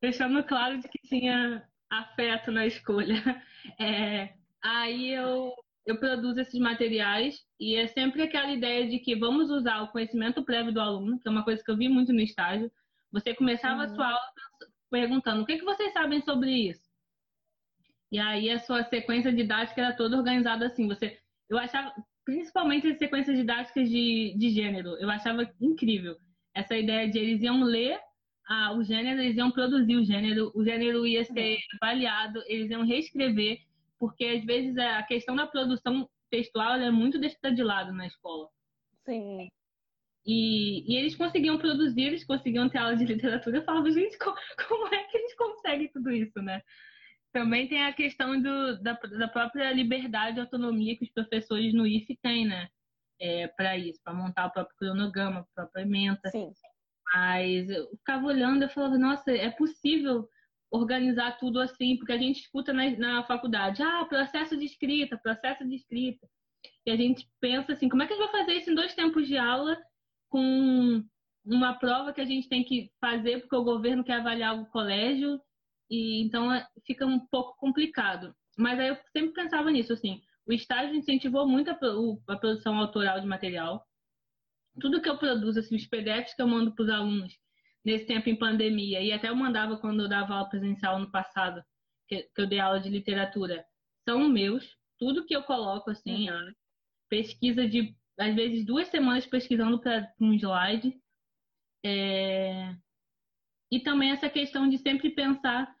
Deixando claro de que tinha afeto na escolha. É, aí eu, eu produzo esses materiais e é sempre aquela ideia de que vamos usar o conhecimento prévio do aluno, que é uma coisa que eu vi muito no estágio. Você começava uhum. a sua aula perguntando o que, que vocês sabem sobre isso? E aí a sua sequência didática era toda organizada assim. Você, eu achava, principalmente as sequências didáticas de, de gênero, eu achava incrível. Essa ideia de eles iam ler ah, o gênero, eles iam produzir o gênero, o gênero ia ser avaliado, eles iam reescrever, porque às vezes a questão da produção textual é muito deixada de lado na escola. Sim. E, e, eles conseguiam produzir, eles conseguiam ter aula de literatura. Eu falava, gente, como, como é que eles conseguem tudo isso, né? Também tem a questão do, da, da própria liberdade e autonomia que os professores no IF têm, né? É, para isso, para montar o próprio cronograma, a própria ementa. Sim. Mas eu ficava olhando e falava, nossa, é possível organizar tudo assim, porque a gente escuta na, na faculdade, ah, processo de escrita, processo de escrita. E a gente pensa assim, como é que a gente vai fazer isso em dois tempos de aula com uma prova que a gente tem que fazer porque o governo quer avaliar o colégio e então é, fica um pouco complicado. Mas aí eu sempre pensava nisso, assim, o estágio incentivou muito a, a produção autoral de material. Tudo que eu produzo, assim, os PDFs que eu mando para os alunos nesse tempo em pandemia, e até eu mandava quando eu dava aula presencial no passado, que, que eu dei aula de literatura, são meus. Tudo que eu coloco, assim, uhum. pesquisa de, às vezes, duas semanas pesquisando para um slide. É... E também essa questão de sempre pensar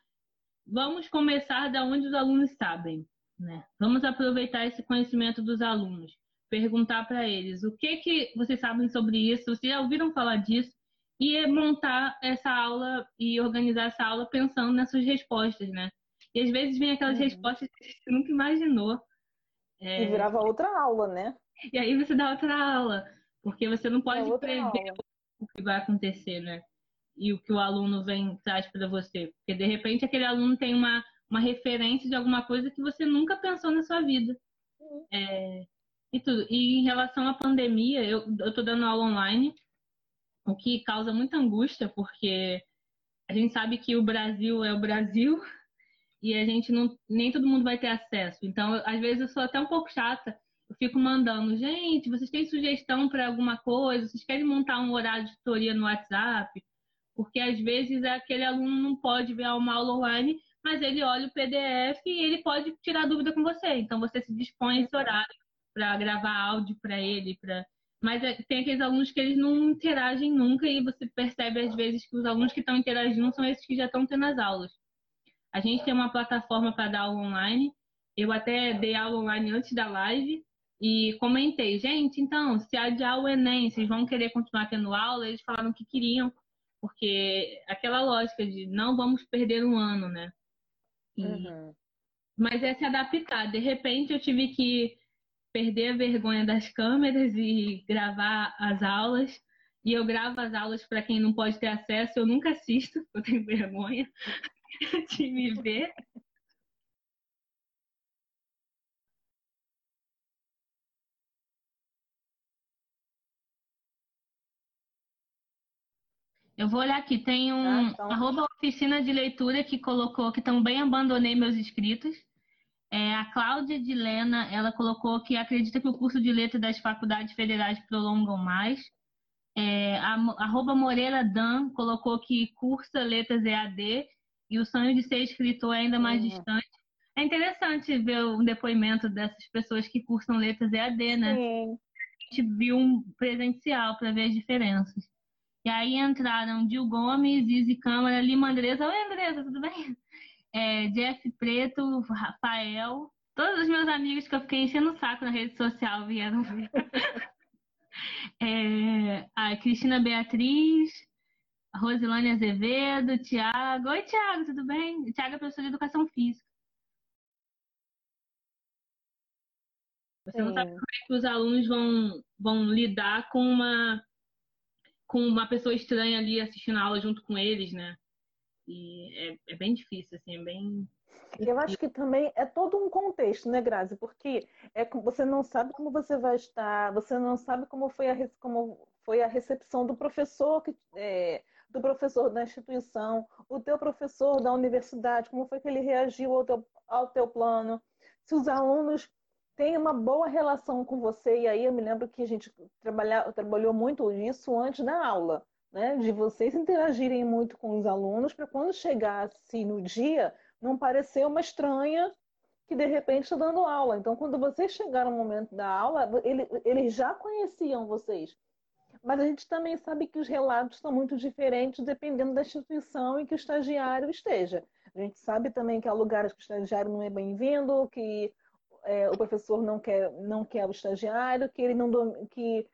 vamos começar da onde os alunos sabem. Né? Vamos aproveitar esse conhecimento dos alunos, perguntar para eles o que, que vocês sabem sobre isso, vocês já ouviram falar disso, e montar essa aula e organizar essa aula pensando nessas respostas, né? E às vezes vem aquelas uhum. respostas que você nunca imaginou. É... E virava outra aula, né? E aí você dá outra aula, porque você não pode é prever aula. o que vai acontecer, né? e o que o aluno vem traz para você. Porque de repente aquele aluno tem uma, uma referência de alguma coisa que você nunca pensou na sua vida. Uhum. É, e tudo. E em relação à pandemia, eu estou dando aula online, o que causa muita angústia, porque a gente sabe que o Brasil é o Brasil e a gente não nem todo mundo vai ter acesso. Então, eu, às vezes eu sou até um pouco chata. Eu fico mandando, gente, vocês têm sugestão para alguma coisa? Vocês querem montar um horário de tutoria no WhatsApp? Porque às vezes aquele aluno não pode ver uma aula online, mas ele olha o PDF e ele pode tirar dúvida com você. Então você se dispõe esse horário para gravar áudio para ele, para mas é, tem aqueles alunos que eles não interagem nunca e você percebe às vezes que os alunos que estão interagindo são esses que já estão tendo as aulas. A gente tem uma plataforma para dar aula online. Eu até dei aula online antes da live e comentei, gente, então, se adiar o Enem, vocês vão querer continuar tendo aula? Eles falaram que queriam porque aquela lógica de não vamos perder um ano, né? E... Uhum. Mas é se adaptar. De repente eu tive que perder a vergonha das câmeras e gravar as aulas. E eu gravo as aulas para quem não pode ter acesso. Eu nunca assisto, eu tenho vergonha de me ver. Eu vou olhar aqui, tem um ah, então... arroba oficina de leitura que colocou que também abandonei meus inscritos. É, a Cláudia de Lena, ela colocou que acredita que o curso de letras das faculdades federais prolongam mais. É, a arroba Moreira Dan colocou que cursa letras EAD e o sonho de ser escritor é ainda mais uhum. distante. É interessante ver o depoimento dessas pessoas que cursam letras EAD, né? Sim. A gente viu um presencial para ver as diferenças. E aí entraram Gil Gomes, Izzy Câmara, Lima Andresa. Oi, Andresa, tudo bem? É, Jeff Preto, Rafael. Todos os meus amigos que eu fiquei enchendo o saco na rede social vieram ver. é, a Cristina Beatriz, Rosilane Azevedo, Tiago. Oi, Tiago, tudo bem? Tiago é professor de educação física. Você não sabe como é que os alunos vão, vão lidar com uma, com uma pessoa estranha ali assistindo a aula junto com eles, né? E é, é bem difícil, assim, é bem. Eu acho que também é todo um contexto, né, Grazi? Porque é, você não sabe como você vai estar, você não sabe como foi a, como foi a recepção do professor que, é, do professor da instituição, o teu professor da universidade, como foi que ele reagiu ao teu, ao teu plano, se os alunos têm uma boa relação com você, e aí eu me lembro que a gente trabalha, trabalhou muito isso antes da aula, né? de vocês interagirem muito com os alunos, para quando chegasse no dia, não parecer uma estranha que de repente está dando aula. Então, quando vocês chegaram no momento da aula, ele, eles já conheciam vocês. Mas a gente também sabe que os relatos são muito diferentes dependendo da instituição em que o estagiário esteja. A gente sabe também que há lugares que o estagiário não é bem-vindo, que é, o professor não quer, não quer o estagiário, que ele não que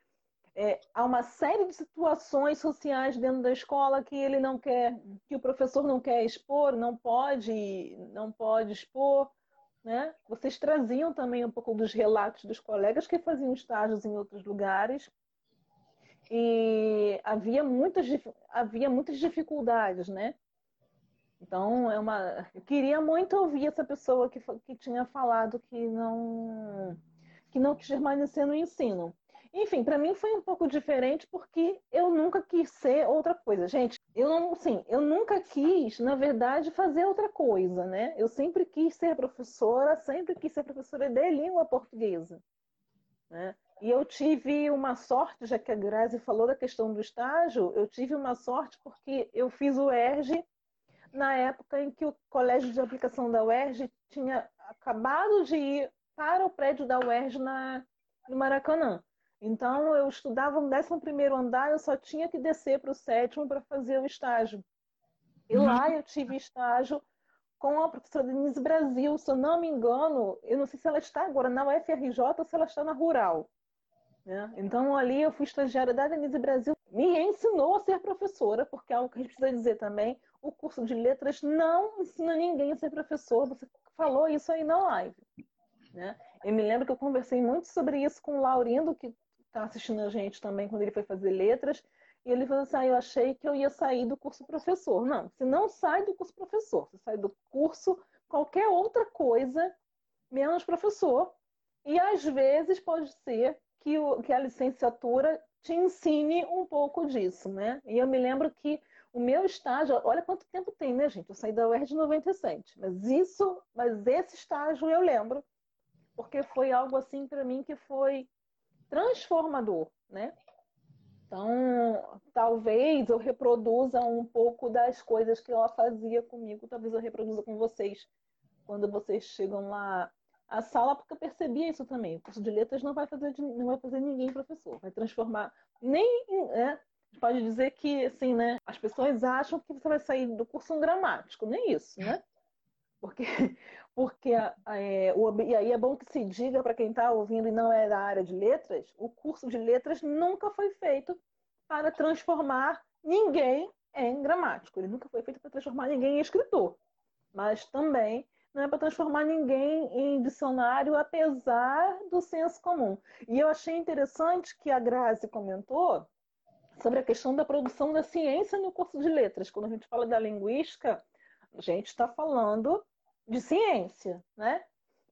é, há uma série de situações sociais dentro da escola que ele não quer, que o professor não quer expor, não pode, não pode expor. Né? Vocês traziam também um pouco dos relatos dos colegas que faziam estágios em outros lugares e havia muitas, havia muitas dificuldades, né? Então, é uma... eu queria muito ouvir essa pessoa que, que tinha falado que não, que não quis permanecer no ensino. Enfim, para mim foi um pouco diferente porque eu nunca quis ser outra coisa. Gente, eu não, sim, eu nunca quis, na verdade, fazer outra coisa, né? Eu sempre quis ser professora, sempre quis ser professora de língua portuguesa, né? E eu tive uma sorte, já que a Grazi falou da questão do estágio, eu tive uma sorte porque eu fiz o ERG na época em que o colégio de aplicação da UERJ tinha acabado de ir para o prédio da UERJ na, no Maracanã. Então, eu estudava no 11 andar, eu só tinha que descer para o sétimo para fazer o estágio. E uhum. lá eu tive estágio com a professora Denise Brasil, se eu não me engano, eu não sei se ela está agora na UFRJ ou se ela está na Rural. Né? Então, ali eu fui estagiária da Denise Brasil, me ensinou a ser professora, porque é algo que a gente precisa dizer também, o curso de letras não ensina ninguém a ser professor, você falou isso aí na live. Né? Eu me lembro que eu conversei muito sobre isso com o Laurindo, que está assistindo a gente também quando ele foi fazer letras, e ele falou assim, ah, eu achei que eu ia sair do curso professor. Não, você não sai do curso professor, você sai do curso qualquer outra coisa, menos professor, e às vezes pode ser que, o, que a licenciatura te ensine um pouco disso, né? E eu me lembro que o meu estágio, olha quanto tempo tem, né, gente? Eu saí da UERJ de 97, mas isso, mas esse estágio eu lembro, porque foi algo assim para mim que foi transformador, né? Então, talvez eu reproduza um pouco das coisas que ela fazia comigo, talvez eu reproduza com vocês quando vocês chegam lá a sala, porque eu percebia isso também. O curso de letras não vai fazer, não vai fazer ninguém professor, vai transformar. Nem. Né? Pode dizer que, assim, né? As pessoas acham que você vai sair do curso um gramático, nem isso, né? Porque, porque é, o, e aí é bom que se diga para quem está ouvindo e não é da área de letras, o curso de letras nunca foi feito para transformar ninguém em gramático. Ele nunca foi feito para transformar ninguém em escritor. Mas também não é para transformar ninguém em dicionário, apesar do senso comum. E eu achei interessante que a Grazi comentou sobre a questão da produção da ciência no curso de letras. Quando a gente fala da linguística, a gente está falando de ciência, né?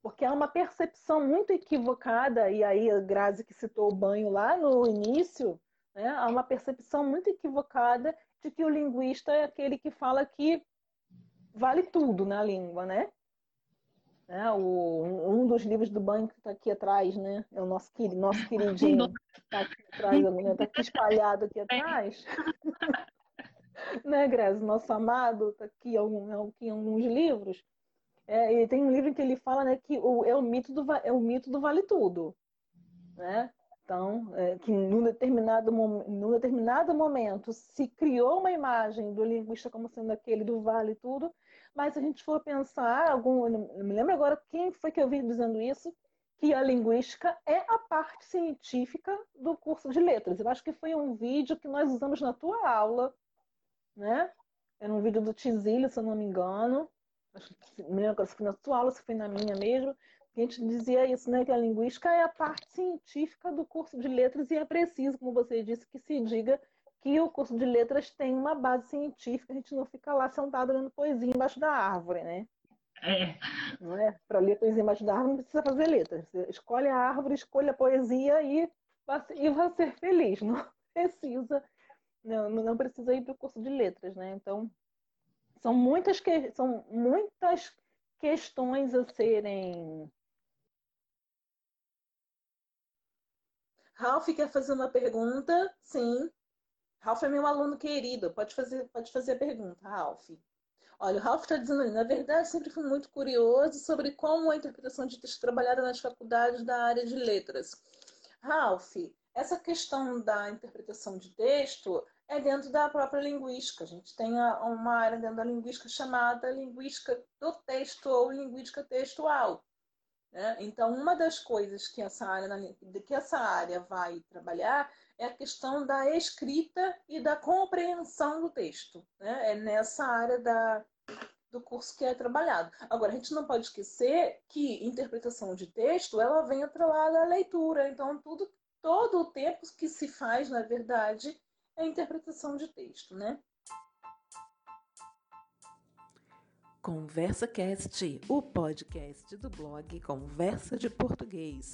Porque há uma percepção muito equivocada, e aí a Grazi que citou o banho lá no início, né? há uma percepção muito equivocada de que o linguista é aquele que fala que vale tudo na língua, né? Né? O, um dos livros do banco que está aqui atrás, né? É o nosso, nosso queridinho. Está aqui atrás, está aqui espalhado aqui atrás. né, Grazi? Nosso amado está aqui em alguns livros. É, e tem um livro que ele fala né, que o, é, o mito do, é o mito do vale tudo. Né? Então, é, que num determinado, num determinado momento se criou uma imagem do linguista como sendo aquele do vale tudo, mas se a gente for pensar, algum, me lembro agora quem foi que eu vi dizendo isso, que a linguística é a parte científica do curso de letras. Eu acho que foi um vídeo que nós usamos na tua aula, né? Era um vídeo do Tizílio, se eu não me engano. Acho que, me lembro se foi na sua aula, se foi na minha mesmo. A gente dizia isso, né? Que a linguística é a parte científica do curso de letras e é preciso, como você disse, que se diga que o curso de letras tem uma base científica, a gente não fica lá sentado lendo poesia embaixo da árvore, né? É. Não é? Para ler poesia embaixo da árvore não precisa fazer letras. Você escolhe a árvore, escolhe a poesia e, e vai ser feliz. Não precisa, não, não precisa ir para o curso de letras, né? Então, são muitas, que, são muitas questões a serem. Ralph quer fazer uma pergunta? Sim. Ralph é meu aluno querido. Pode fazer, pode fazer a pergunta, Ralph. Olha, o Ralph está dizendo ali, na verdade, sempre fui muito curioso sobre como a interpretação de texto trabalhada nas faculdades da área de letras. Ralph, essa questão da interpretação de texto é dentro da própria linguística. A gente tem uma área dentro da linguística chamada linguística do texto ou linguística textual. Né? Então, uma das coisas que essa, área, que essa área vai trabalhar é a questão da escrita e da compreensão do texto. Né? É nessa área da, do curso que é trabalhado. Agora, a gente não pode esquecer que interpretação de texto, ela vem atrelada à leitura. Então, tudo, todo o tempo que se faz, na verdade, é interpretação de texto, né? Conversa Cast, o podcast do blog Conversa de Português.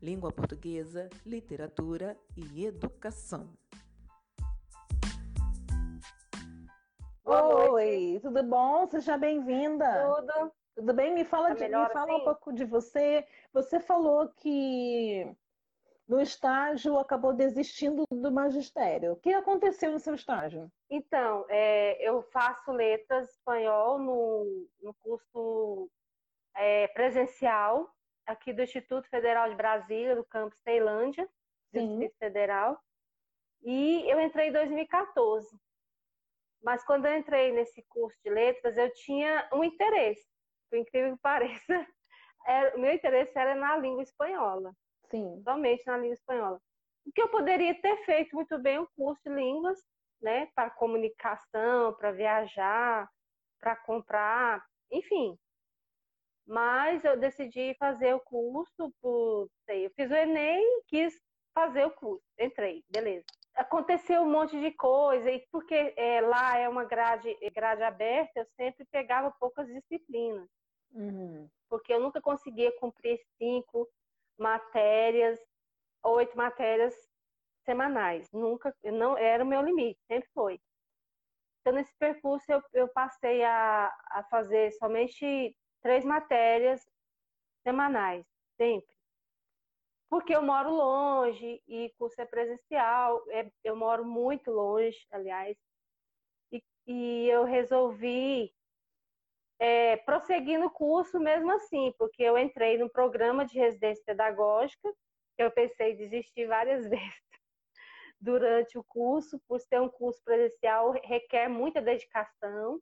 Língua portuguesa, literatura e educação. Oi, tudo bom? Seja bem-vinda. Tudo. Tudo bem? Me fala, tá de, me fala assim? um pouco de você. Você falou que no estágio acabou desistindo do magistério. O que aconteceu no seu estágio? Então, é, eu faço letras espanhol no, no curso é, presencial aqui do Instituto Federal de Brasília, do campus Tailândia, Distrito Federal. E eu entrei em 2014. Mas quando eu entrei nesse curso de letras, eu tinha um interesse, por incrível que pareça. Era, o meu interesse era na língua espanhola. Sim. Somente na língua espanhola. O que eu poderia ter feito muito bem um curso de línguas, né? Para comunicação, para viajar, para comprar, enfim. Mas eu decidi fazer o curso por. Sei, eu fiz o Enem quis fazer o curso. Entrei, beleza aconteceu um monte de coisa, e porque é, lá é uma grade, grade aberta, eu sempre pegava poucas disciplinas. Uhum. Porque eu nunca conseguia cumprir cinco matérias, oito matérias semanais. Nunca, não era o meu limite, sempre foi. Então, nesse percurso, eu, eu passei a, a fazer somente três matérias semanais, sempre porque eu moro longe e curso é presencial, é, eu moro muito longe, aliás, e, e eu resolvi é, prosseguir no curso mesmo assim, porque eu entrei no programa de residência pedagógica, que eu pensei em desistir várias vezes durante o curso, por ser um curso presencial, requer muita dedicação.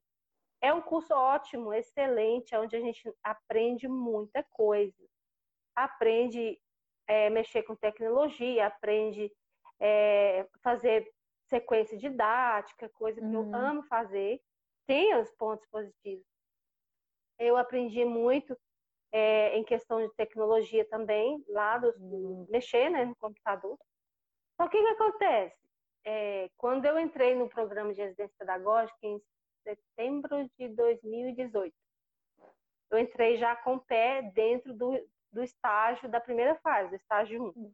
É um curso ótimo, excelente, onde a gente aprende muita coisa. Aprende é, mexer com tecnologia, aprende é, fazer sequência didática, coisa que uhum. eu amo fazer. Tem os pontos positivos. Eu aprendi muito é, em questão de tecnologia também, lá do, uhum. mexer né, no computador. Só que o que acontece? É, quando eu entrei no programa de residência pedagógica em setembro de 2018, eu entrei já com o pé dentro do, do estágio da primeira fase, do estágio 1.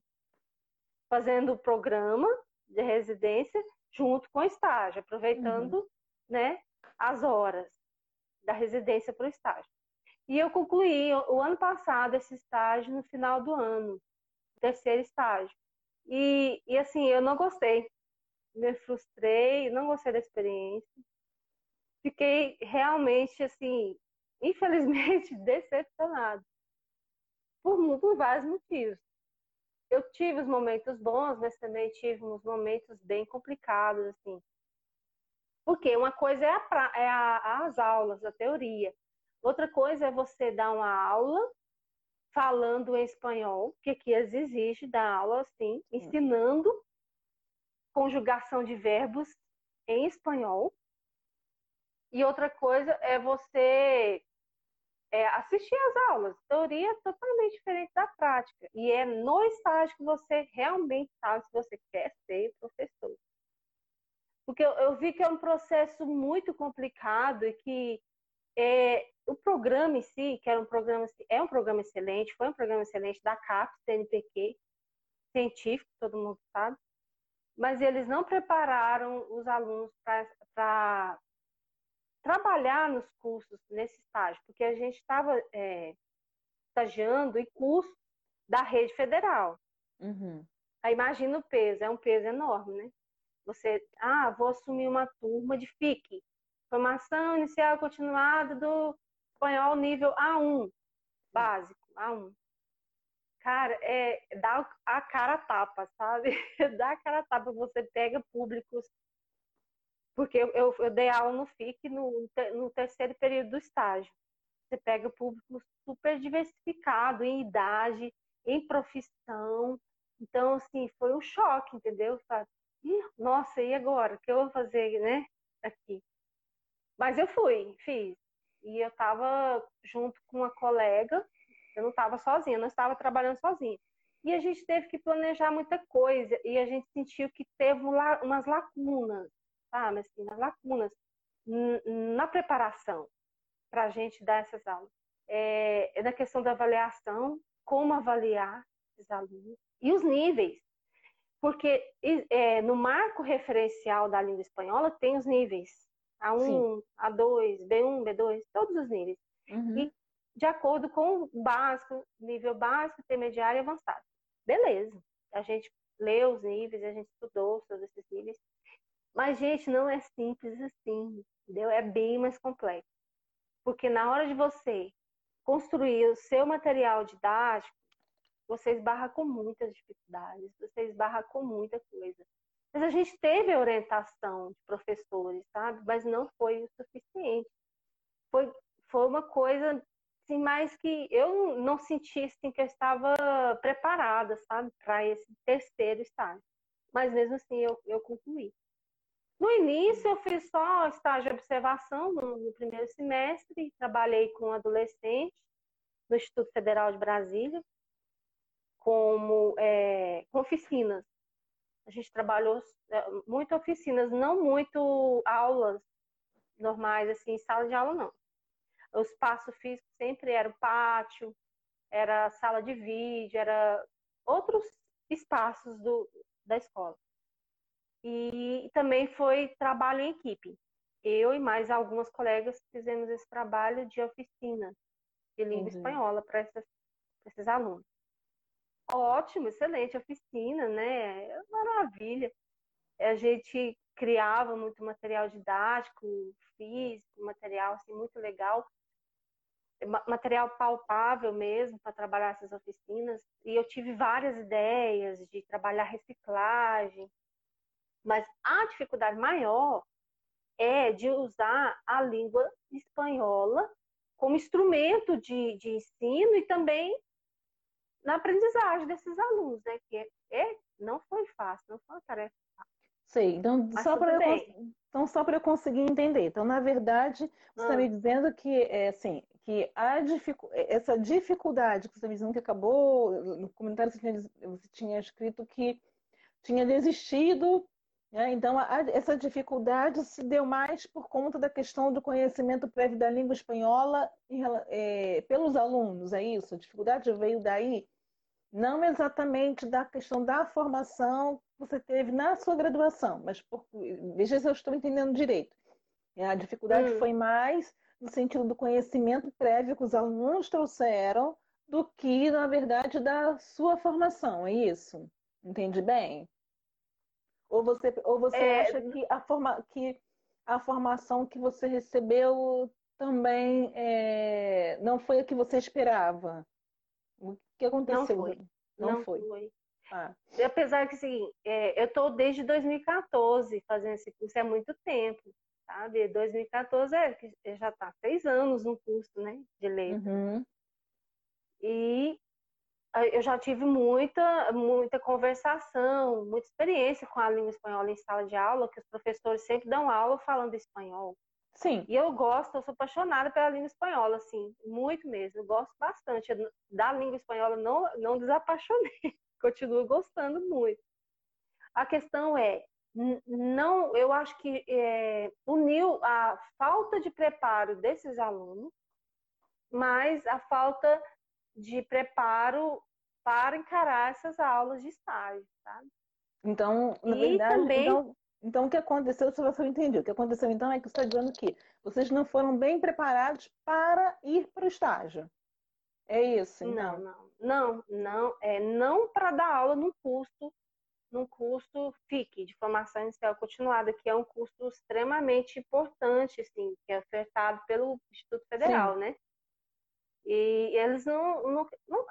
Fazendo o programa de residência junto com o estágio, aproveitando uhum. né, as horas da residência para o estágio. E eu concluí o ano passado esse estágio no final do ano, terceiro estágio. E, e assim, eu não gostei. Me frustrei, não gostei da experiência. Fiquei realmente, assim, infelizmente, decepcionado por, por vários motivos. Eu tive os momentos bons, mas também tive uns momentos bem complicados, assim. Porque uma coisa é, a, é a, as aulas, a teoria. Outra coisa é você dar uma aula falando em espanhol, que aqui exige dar aula assim, ensinando conjugação de verbos em espanhol, E outra coisa é você é, assistir às aulas. Teoria é totalmente diferente da prática. E é no estágio que você realmente sabe se você quer ser professor. Porque eu, eu vi que é um processo muito complicado e que é, o programa em si, que era um programa, é um programa excelente, foi um programa excelente da CAPES, CNPq, científico, todo mundo sabe, mas eles não prepararam os alunos para trabalhar nos cursos nesse estágio, porque a gente estava é, estagiando em curso da rede federal. Uhum. Aí imagina o peso, é um peso enorme, né? Você, ah, vou assumir uma turma de FIC, formação inicial continuada do espanhol nível A1, básico, A1. Cara, é, dá a cara a tapa, sabe? dá a cara a tapa, você pega públicos. Porque eu, eu, eu dei aula no FIC no, no terceiro período do estágio. Você pega público super diversificado em idade, em profissão. Então, assim, foi um choque, entendeu? Nossa, e agora? O que eu vou fazer, né? Aqui. Mas eu fui, fiz. E eu estava junto com uma colega eu não estava sozinha, não estava trabalhando sozinha. E a gente teve que planejar muita coisa e a gente sentiu que teve umas lacunas, sabe? Assim, umas lacunas na preparação para a gente dar essas aulas. É, é na questão da avaliação, como avaliar esses alunos e os níveis. Porque é, no marco referencial da língua espanhola tem os níveis. A1, Sim. A2, B1, B2, todos os níveis. Uhum. E de acordo com o básico, nível básico, intermediário e avançado. Beleza. A gente leu os níveis, a gente estudou sobre esses níveis. Mas, gente, não é simples assim, entendeu? É bem mais complexo. Porque na hora de você construir o seu material didático, você esbarra com muitas dificuldades, você esbarra com muita coisa. Mas a gente teve a orientação de professores, sabe? Mas não foi o suficiente. Foi, foi uma coisa assim, mais que eu não senti assim, que eu estava preparada, sabe, para esse terceiro estágio. Mas mesmo assim eu, eu concluí. No início eu fiz só estágio de observação no, no primeiro semestre, trabalhei com adolescentes no Instituto Federal de Brasília, como é, com oficinas. A gente trabalhou é, muito oficinas, não muito aulas normais, assim, sala de aula não o espaço físico sempre era o pátio, era a sala de vídeo, era outros espaços do, da escola. E também foi trabalho em equipe. Eu e mais algumas colegas fizemos esse trabalho de oficina de língua uhum. espanhola para esses alunos. Ótimo, excelente oficina, né? Maravilha. A gente criava muito material didático, físico, material assim, muito legal material palpável mesmo para trabalhar essas oficinas. E eu tive várias ideias de trabalhar reciclagem, mas a dificuldade maior é de usar a língua espanhola como instrumento de, de ensino e também na aprendizagem desses alunos, né? Que é, é não foi fácil, não foi uma tarefa Sei, então Mas só para eu, então, só eu conseguir entender. Então, na verdade, você está me dizendo que, é, assim, que a dificu essa dificuldade que você está me dizendo que acabou, no comentário você tinha, você tinha escrito que tinha desistido, né? então a, essa dificuldade se deu mais por conta da questão do conhecimento prévio da língua espanhola é, pelos alunos, é isso? A dificuldade veio daí? Não exatamente da questão da formação você teve na sua graduação, mas por, veja se eu estou entendendo direito. É, a dificuldade hum. foi mais no sentido do conhecimento prévio que os alunos trouxeram do que, na verdade, da sua formação, é isso? Entendi bem? Ou você, ou você é... acha que a, forma, que a formação que você recebeu também é, não foi a que você esperava? Que aconteceu? Não foi. Não, não foi. foi. Ah. Apesar que, assim, é, eu estou desde 2014 fazendo esse curso, é muito tempo, sabe? 2014 é, já está seis anos no curso, né, de letras. Uhum. E eu já tive muita, muita conversação, muita experiência com a língua espanhola em sala de aula, que os professores sempre dão aula falando espanhol. Sim. E eu gosto, eu sou apaixonada pela língua espanhola, assim, muito mesmo. Eu gosto bastante da língua espanhola, não, não desapaixonei, continuo gostando muito. A questão é, não, eu acho que é, uniu a falta de preparo desses alunos, mas a falta de preparo para encarar essas aulas de estágio, sabe? Então, na e verdade, também... então, então o que aconteceu, se você entendeu, o que aconteceu então é que você está dizendo que vocês não foram bem preparados para ir para o estágio. É isso? Então? Não, não, não, não, é não para dar aula num curso num curso FIC, de formação inicial continuada, que é um curso extremamente importante, assim, que é ofertado pelo Instituto Federal, Sim. né? E eles não, não, não,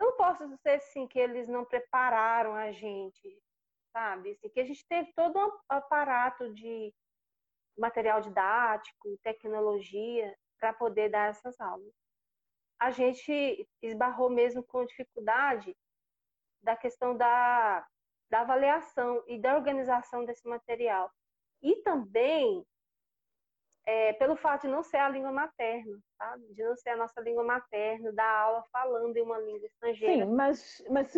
não posso dizer assim que eles não prepararam a gente, sabe? Assim, que a gente teve todo um aparato de material didático, tecnologia para poder dar essas aulas. A gente esbarrou mesmo com dificuldade da questão da da avaliação e da organização desse material. E também é, pelo fato de não ser a língua materna, sabe? De não ser a nossa língua materna, da aula falando em uma língua estrangeira. Sim, mas, mas,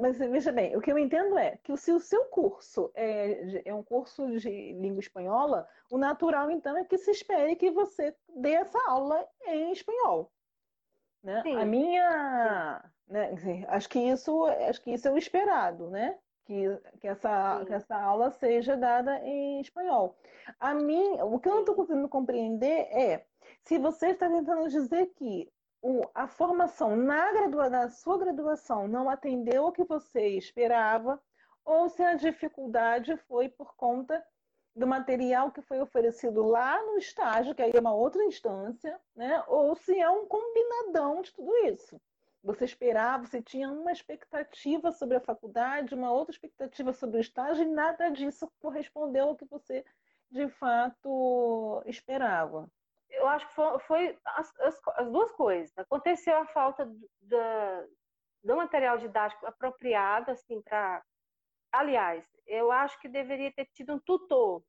mas veja bem, o que eu entendo é que se o seu curso é, é um curso de língua espanhola, o natural então é que se espere que você dê essa aula em espanhol. Né? Sim. A minha, né, acho que isso, acho que isso é o esperado, né? Que, que, essa, que essa aula seja dada em espanhol. A mim, o que eu não estou conseguindo compreender é se você está tentando dizer que o, a formação na, gradua, na sua graduação não atendeu o que você esperava, ou se a dificuldade foi por conta do material que foi oferecido lá no estágio, que aí é uma outra instância, né? ou se é um combinadão de tudo isso. Você esperava, você tinha uma expectativa sobre a faculdade, uma outra expectativa sobre o estágio, e nada disso correspondeu ao que você de fato esperava. Eu acho que foi, foi as, as, as, duas coisas. Aconteceu a falta do, do material didático apropriado, assim, para. Aliás, eu acho que deveria ter tido um tutor,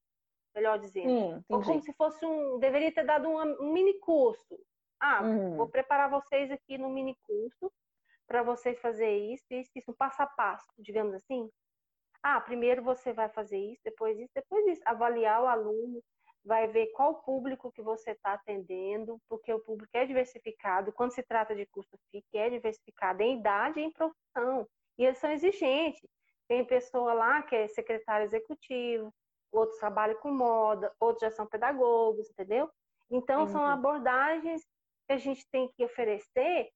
melhor dizendo. Sim, Ou como se fosse um. Deveria ter dado um, um mini curso ah, uhum. vou preparar vocês aqui no mini curso para vocês fazer isso, isso, isso, um passo a passo, digamos assim. Ah, primeiro você vai fazer isso, depois isso, depois isso. Avaliar o aluno, vai ver qual público que você está atendendo, porque o público é diversificado. Quando se trata de curso FIC, é diversificado em idade e em profissão. E eles são exigentes. Tem pessoa lá que é secretário executivo, outros trabalham com moda, outros já são pedagogos, entendeu? Então, são abordagens que a gente tem que oferecer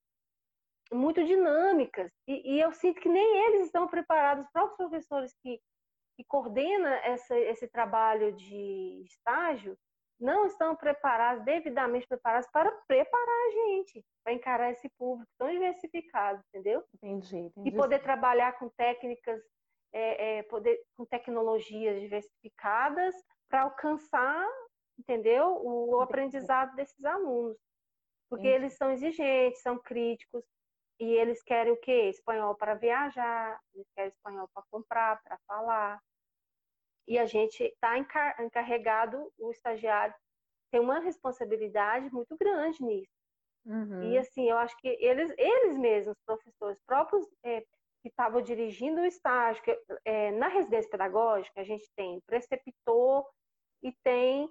muito dinâmicas. E, e eu sinto que nem eles estão preparados, os próprios professores que, que coordenam essa, esse trabalho de estágio, não estão preparados, devidamente preparados para preparar a gente, para encarar esse público tão diversificado, entendeu? Entendi. entendi. E poder trabalhar com técnicas, é, é, poder, com tecnologias diversificadas para alcançar, entendeu? O, o aprendizado desses alunos. Porque eles são exigentes, são críticos, e eles querem o quê? Espanhol para viajar, eles querem espanhol para comprar, para falar. E a gente está encarregado, o estagiário tem uma responsabilidade muito grande nisso. Uhum. E assim, eu acho que eles, eles mesmos, professores próprios é, que estavam dirigindo o estágio, que, é, na residência pedagógica, a gente tem preceptor e tem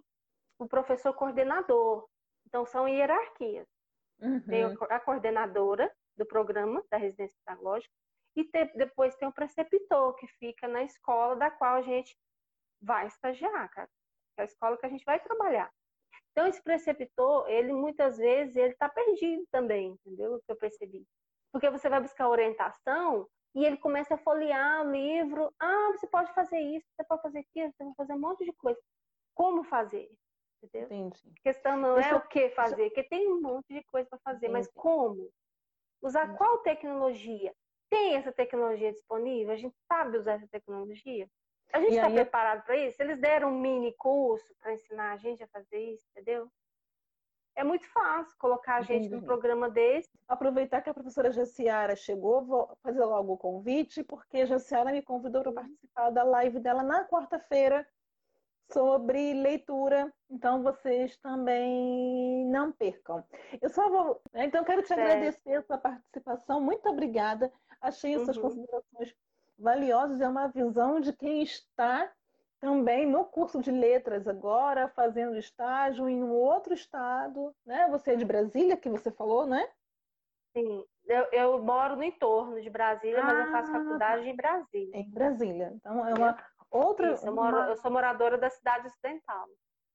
o professor coordenador. Então, são hierarquias. Uhum. Tem a coordenadora do programa da residência pedagógica e te, depois tem o preceptor, que fica na escola da qual a gente vai estagiar, cara. É a escola que a gente vai trabalhar. Então, esse preceptor, ele muitas vezes, ele está perdido também, entendeu? O que eu percebi. Porque você vai buscar orientação e ele começa a folhear o livro. Ah, você pode fazer isso, você pode fazer aquilo, você pode fazer um monte de coisa. Como fazer? Entendeu? Entendi. A questão não é o que fazer, porque tem um monte de coisa para fazer, Entendi. mas como? Usar Entendi. qual tecnologia? Tem essa tecnologia disponível? A gente sabe usar essa tecnologia? A gente está preparado para isso? Eles deram um mini curso para ensinar a gente a fazer isso, entendeu? É muito fácil colocar a gente num programa desse. Aproveitar que a professora Jaciara chegou, vou fazer logo o convite, porque a Jaciara me convidou para participar da live dela na quarta-feira sobre leitura. Então, vocês também não percam. Eu só vou. Então, quero te é. agradecer a sua participação. Muito obrigada. Achei essas uhum. considerações valiosas. É uma visão de quem está também no curso de letras agora, fazendo estágio em um outro estado. Né? Você é de Brasília, que você falou, né? Sim, eu, eu moro no entorno de Brasília, ah, mas eu faço ah, faculdade tá. em Brasília. Em Brasília. Então, é uma outra. Isso, eu, moro, eu sou moradora da cidade ocidental.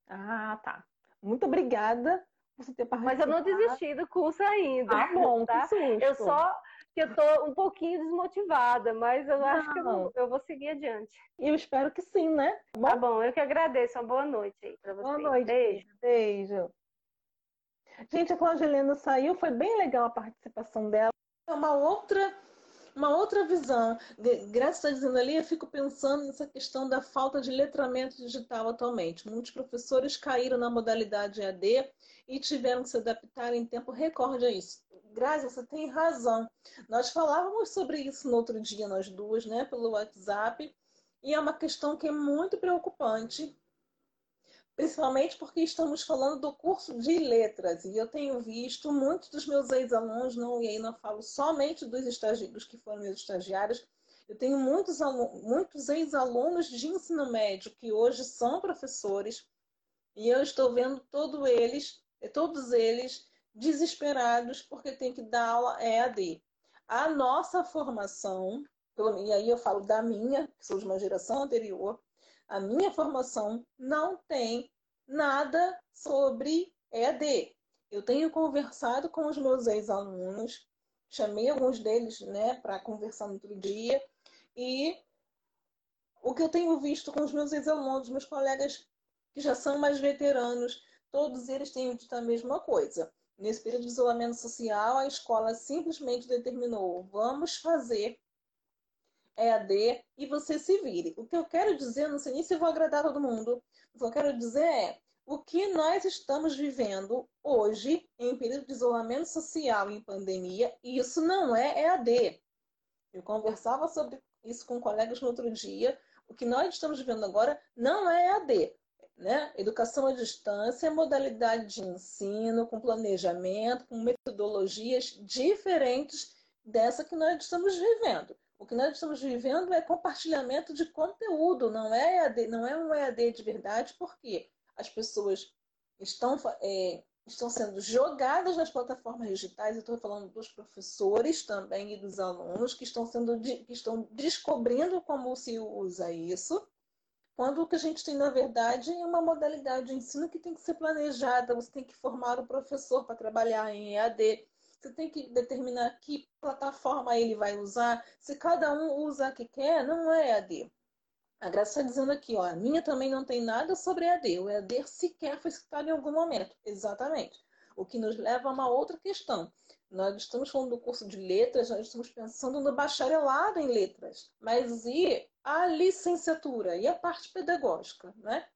Ah, tá. Muito obrigada por você ter participado. Mas eu não desisti do curso ainda. Ah, bom, tá? Eu só que eu tô um pouquinho desmotivada, mas eu não. acho que eu, vou, eu, vou seguir adiante. E eu espero que sim, né? Bom, tá bom, eu que agradeço. Uma boa noite aí para vocês. Boa noite. Beijo. Beijo. Gente, a Cláudia Helena saiu, foi bem legal a participação dela. É uma outra uma outra visão. Graça está dizendo ali, eu fico pensando nessa questão da falta de letramento digital atualmente. Muitos professores caíram na modalidade EAD e tiveram que se adaptar em tempo recorde a isso. Graça, você tem razão. Nós falávamos sobre isso no outro dia, nós duas, né, pelo WhatsApp, e é uma questão que é muito preocupante principalmente porque estamos falando do curso de letras e eu tenho visto muitos dos meus ex-alunos, não, e aí não falo somente dos estagiários que foram meus estagiários, eu tenho muitos, muitos ex-alunos de ensino médio que hoje são professores e eu estou vendo todos eles, todos eles desesperados porque tem que dar aula EAD. A nossa formação, e aí eu falo da minha, que sou de uma geração anterior, a minha formação não tem nada sobre EAD. Eu tenho conversado com os meus ex-alunos, chamei alguns deles né, para conversar no outro dia, e o que eu tenho visto com os meus ex-alunos, meus colegas que já são mais veteranos, todos eles têm dito a mesma coisa. Nesse período de isolamento social, a escola simplesmente determinou: vamos fazer EAD e você se vire. O que eu quero dizer, não sei nem se vou agradar todo mundo, o que eu quero dizer é o que nós estamos vivendo hoje, em período de isolamento social em pandemia, isso não é EAD. Eu conversava sobre isso com colegas no outro dia. O que nós estamos vivendo agora não é EAD. Né? Educação à distância, modalidade de ensino, com planejamento, com metodologias diferentes dessa que nós estamos vivendo. O que nós estamos vivendo é compartilhamento de conteúdo, não é EAD, não é um EAD de verdade, porque as pessoas estão, é, estão sendo jogadas nas plataformas digitais, eu estou falando dos professores também e dos alunos que estão sendo que estão descobrindo como se usa isso, quando o que a gente tem, na verdade, é uma modalidade de ensino que tem que ser planejada, você tem que formar o professor para trabalhar em EAD, você tem que determinar que plataforma ele vai usar. Se cada um usa a que quer, não é EAD. A Graça está dizendo aqui, ó, a minha também não tem nada sobre EAD. O EAD sequer foi citado em algum momento. Exatamente. O que nos leva a uma outra questão. Nós estamos falando do curso de letras, nós estamos pensando no bacharelado em letras. Mas e a licenciatura? E a parte pedagógica, né?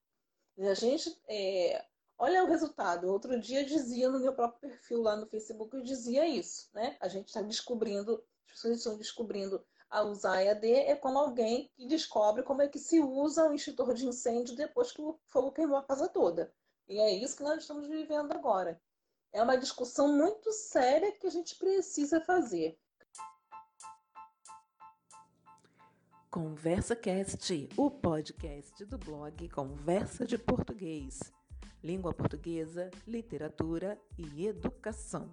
E a gente, é, Olha o resultado. Outro dia dizia no meu próprio perfil lá no Facebook, eu dizia isso, né? A gente está descobrindo, as pessoas estão descobrindo a usar EAD é como alguém que descobre como é que se usa um extintor de incêndio depois que o fogo queimou a casa toda. E é isso que nós estamos vivendo agora. É uma discussão muito séria que a gente precisa fazer. Conversa Cast, o podcast do blog Conversa de Português língua portuguesa, literatura e educação.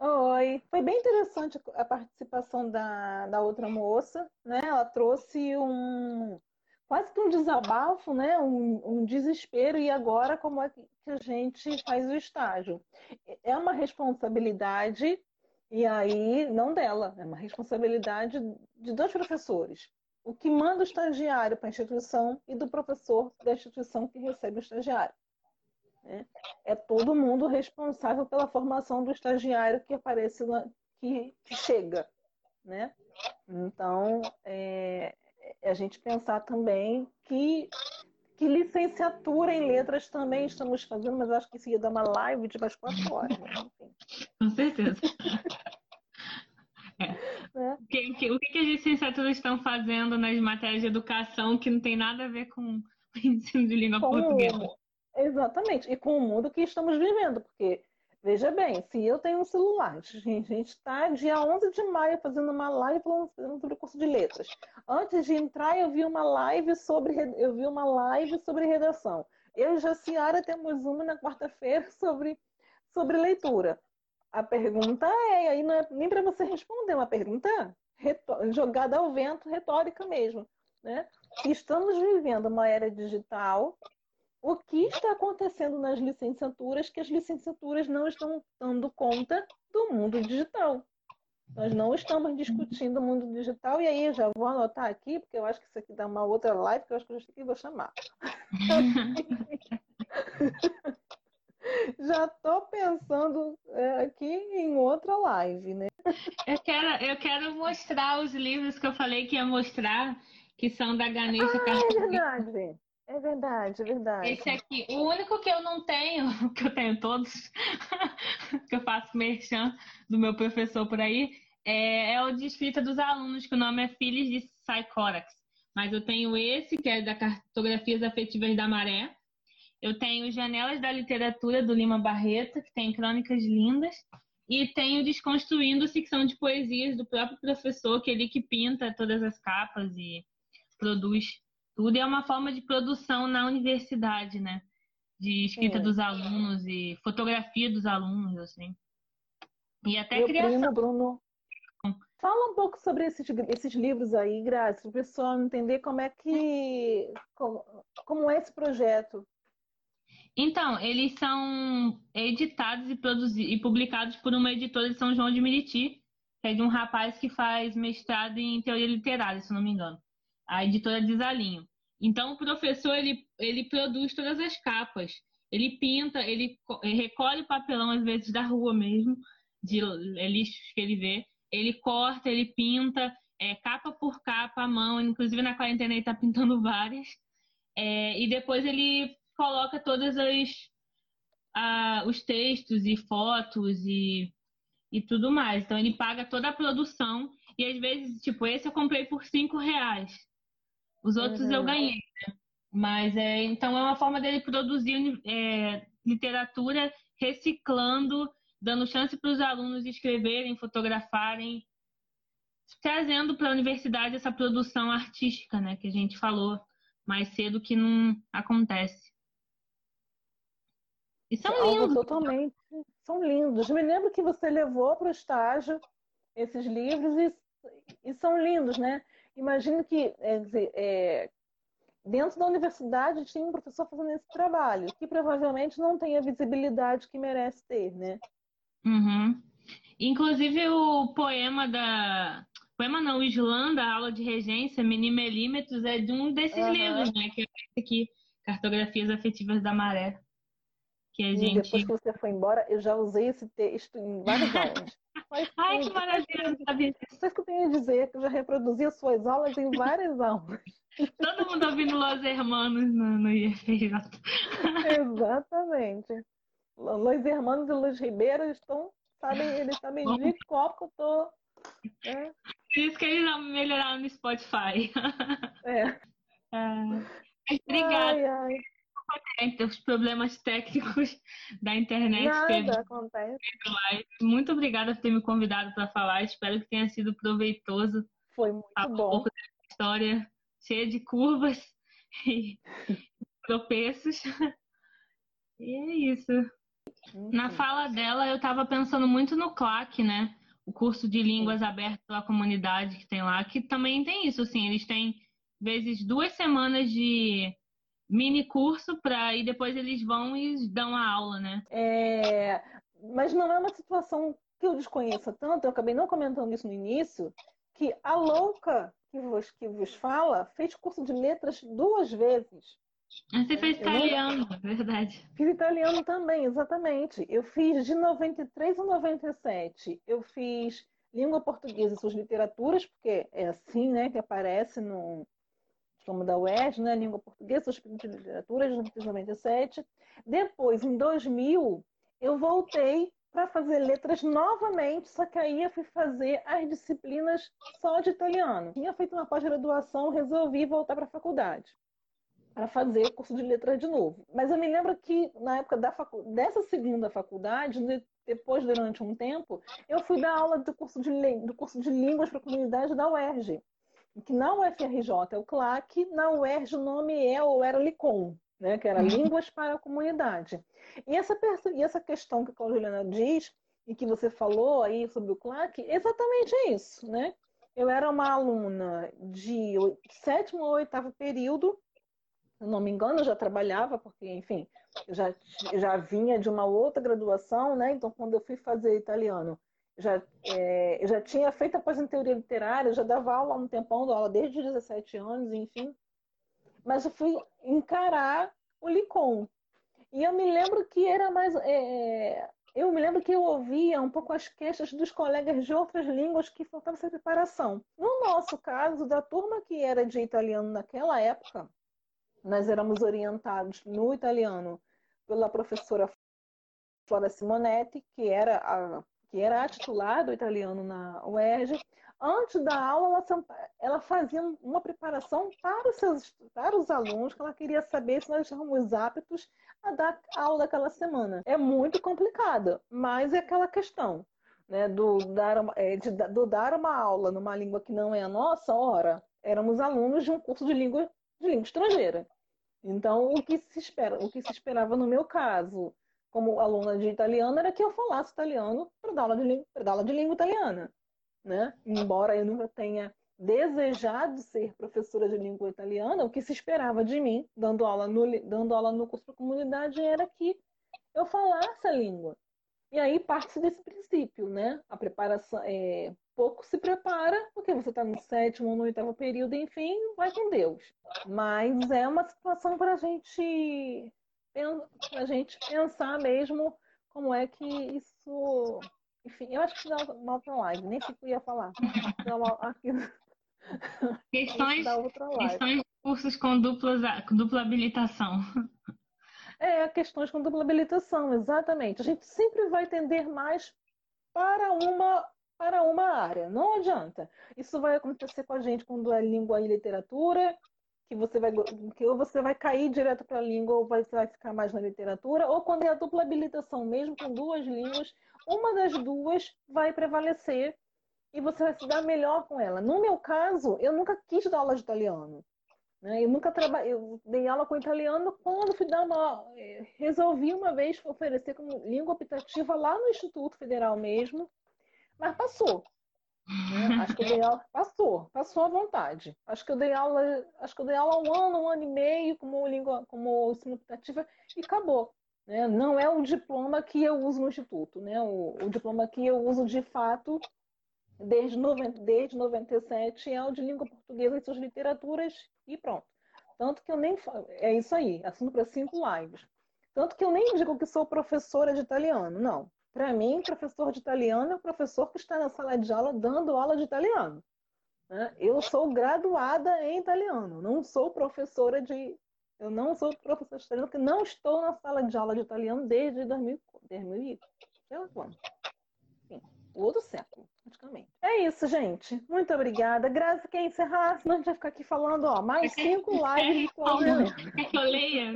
Oi, foi bem interessante a participação da, da outra moça, né? Ela trouxe um quase que um desabafo, né? Um, um desespero e agora como é que a gente faz o estágio? É uma responsabilidade e aí não dela, é uma responsabilidade de dois professores o que manda o estagiário para a instituição e do professor da instituição que recebe o estagiário. Né? É todo mundo responsável pela formação do estagiário que aparece, na, que, que, chega. Né? Então, é, é, a gente pensar também que, que licenciatura em letras também estamos fazendo, mas acho que isso ia dar uma live de mais quatro horas. Né? Com certeza. É. Né? Porque que, que, o que, que as licenciaturas estão fazendo nas matérias de educação que não tem nada a ver com o ensino de língua com portuguesa. Exatamente, e com o mundo que estamos vivendo, porque, veja bem, se eu tenho um celular, a gente está dia 11 de maio fazendo uma live falando sobre o curso de letras. Antes de entrar, eu vi uma live sobre, eu vi uma live sobre redação. Eu e Jaciara temos uma na quarta-feira sobre, sobre leitura. A pergunta é, aí não é nem para você responder, é uma pergunta jogada ao vento, retórica mesmo. Né? Estamos vivendo uma era digital. O que está acontecendo nas licenciaturas que as licenciaturas não estão dando conta do mundo digital? Nós não estamos discutindo o mundo digital, e aí eu já vou anotar aqui, porque eu acho que isso aqui dá uma outra live, que eu acho que eu vou chamar. já estou pensando é, aqui em outra live, né? Eu quero, eu quero mostrar os livros que eu falei que ia mostrar, que são da Ganesha ah, É verdade. É verdade, é verdade. Esse aqui, o único que eu não tenho, que eu tenho todos, que eu faço merchan do meu professor por aí, é, é o de escrita dos alunos, que o nome é Filhos de Psychorax. Mas eu tenho esse, que é da Cartografias Afetivas da Maré, eu tenho Janelas da Literatura, do Lima Barreto, que tem crônicas lindas. E tenho Desconstruindo Ficção de Poesias, do próprio professor, que é ele que pinta todas as capas e produz tudo. E é uma forma de produção na universidade, né? De escrita é. dos alunos e fotografia dos alunos, assim. E até Meu criação. Primo, Bruno, Fala um pouco sobre esses, esses livros aí, Graça, para o pessoal entender como é que como, como é esse projeto. Então, eles são editados e, produzidos, e publicados por uma editora de São João de Meriti, que é de um rapaz que faz mestrado em teoria literária, se não me engano. A editora Desalinho. Então, o professor, ele, ele produz todas as capas. Ele pinta, ele, ele recolhe papelão, às vezes, da rua mesmo, de é lixos que ele vê. Ele corta, ele pinta, é, capa por capa, à mão. Inclusive, na quarentena, ele está pintando várias. É, e depois ele coloca todos os textos e fotos e, e tudo mais. Então ele paga toda a produção e às vezes, tipo, esse eu comprei por cinco reais. Os outros uhum. eu ganhei, né? Mas é, então é uma forma dele produzir é, literatura reciclando, dando chance para os alunos escreverem, fotografarem, trazendo para a universidade essa produção artística, né, que a gente falou mais cedo que não acontece. E são Algo lindos. Totalmente. São lindos. Me lembro que você levou para o estágio esses livros e, e, são lindos, né? Imagino que é, é, dentro da universidade tinha um professor fazendo esse trabalho, que provavelmente não tem a visibilidade que merece ter, né? Uhum. Inclusive o poema da. Poema não, o Islã, da aula de regência, Minimilímetros, é de um desses uhum. livros, né? Que é esse aqui, Cartografias Afetivas da Maré. Que a e gente... depois que você foi embora, eu já usei esse texto em várias aulas. Mas, Ai, que maravilha! Só isso que eu tenho a dizer, que eu já reproduzi as suas aulas em várias aulas. Todo mundo ouvindo Los Hermanos no, no IFJ. Exatamente. Los Hermanos e Luiz Ribeiro estão, sabem, eles sabem de qual que eu tô. Né? Por isso que eles não melhoraram no Spotify. É. é. Obrigada. Ai, ai os problemas técnicos da internet. Nada acontece. Muito obrigada por ter me convidado para falar. Espero que tenha sido proveitoso. Foi muito bom. Um pouco dessa história cheia de curvas e tropeços. E é isso. Na fala dela, eu estava pensando muito no CLAC, né? O curso de línguas aberto à comunidade que tem lá, que também tem isso, assim, eles têm vezes duas semanas de mini curso para e depois eles vão e dão a aula, né? É, mas não é uma situação que eu desconheça tanto, eu acabei não comentando isso no início, que a louca que vos, que vos fala fez curso de letras duas vezes. Você fez italiano, não... verdade. Fiz italiano também, exatamente. Eu fiz de 93 a 97. Eu fiz língua portuguesa e suas literaturas, porque é assim, né, que aparece no, diploma da UERJ, né, língua portuguesa, de literatura, de 1997. Depois, em 2000, eu voltei para fazer letras novamente, só que aí eu fui fazer as disciplinas só de italiano. Tinha feito uma pós-graduação, resolvi voltar para a faculdade para fazer o curso de letras de novo. Mas eu me lembro que na época facu... dessa segunda faculdade, depois durante um tempo, eu fui dar aula do curso de, do curso de línguas para a comunidade da UERJ, que na UFRJ é o CLAC, na UERJ o nome é ou era Licom né, que era uhum. Línguas para a Comunidade. E essa, e essa questão que a Juliana diz, e que você falou aí sobre o CLAC, exatamente isso, né? Eu era uma aluna de sétimo ou oitavo período, se não me engano, eu já trabalhava, porque, enfim, já, já vinha de uma outra graduação, né? Então, quando eu fui fazer italiano, já, é, eu já tinha feito a teoria literária, já dava aula há um tempão, aula desde os 17 anos, enfim mas eu fui encarar o Licon. E eu me lembro que era mais. É, eu me lembro que eu ouvia um pouco as queixas dos colegas de outras línguas que faltava essa preparação. No nosso caso, da turma que era de italiano naquela época, nós éramos orientados no italiano pela professora Flora Simonetti, que era a, que era a titular do italiano na UERJ, antes da aula, ela, ela, fazia uma preparação para os, seus, para os alunos, que ela queria saber se nós estávamos aptos a dar aula daquela semana. É muito complicado, mas é aquela questão né, do, dar uma, é, de, do dar uma aula numa língua que não é a nossa, ora, éramos alunos de um curso de língua, de língua estrangeira. Então, o que se espera, o que se esperava no meu caso, como aluna de italiano, era que eu falasse italiano para dar aula de, dar aula de língua italiana né? Embora eu nunca tenha desejado ser professora de língua italiana, o que se esperava de mim, dando aula no, dando aula no curso para comunidade, era que eu falasse a língua. E aí parte desse princípio, né? A preparação é, pouco se prepara, porque você está no sétimo ou no oitavo período, enfim, vai com Deus. Mas é uma situação para a gente, a gente pensar mesmo como é que isso enfim, eu acho que dá uma outra live, nem sei o que eu ia falar. Questões, questões de cursos com dupla, dupla habilitação. É, questões com dupla habilitação, exatamente. A gente sempre vai tender mais para uma para uma área. Não adianta. Isso vai acontecer com a gente quando é língua e literatura, que você vai que ou você vai cair direto para a língua ou você vai ficar mais na literatura, ou quando é a dupla habilitação mesmo com duas línguas, uma das duas vai prevalecer e você vai se dar melhor com ela. No meu caso, eu nunca quis dar aula de italiano. Né? Eu nunca trabalhei, eu dei aula com italiano quando fui dar uma. Eh, resolvi uma vez oferecer como língua optativa lá no Instituto Federal mesmo, mas passou. Né? Acho que eu dei aula, passou, passou à vontade. Acho que eu dei aula, acho que eu dei aula um ano, um ano e meio como língua, como ensino optativa e acabou. Né? Não é o diploma que eu uso no Instituto, né? o, o diploma que eu uso de fato desde, 90, desde 97 é o de língua portuguesa e suas literaturas e pronto. Tanto que eu nem é isso aí, assunto para cinco lives. Tanto que eu nem digo que sou professora de italiano, não. Para mim, professor de italiano é o professor que está na sala de aula dando aula de italiano. Né? Eu sou graduada em italiano, não sou professora de eu não sou professor de italiano, porque não estou na sala de aula de italiano desde 2000, 2000 sei lá quando. Enfim, o outro século, praticamente. É isso, gente. Muito obrigada. Graça, quer encerrar? Senão a gente vai ficar aqui falando, ó, mais cinco lives a Quer que eu leia?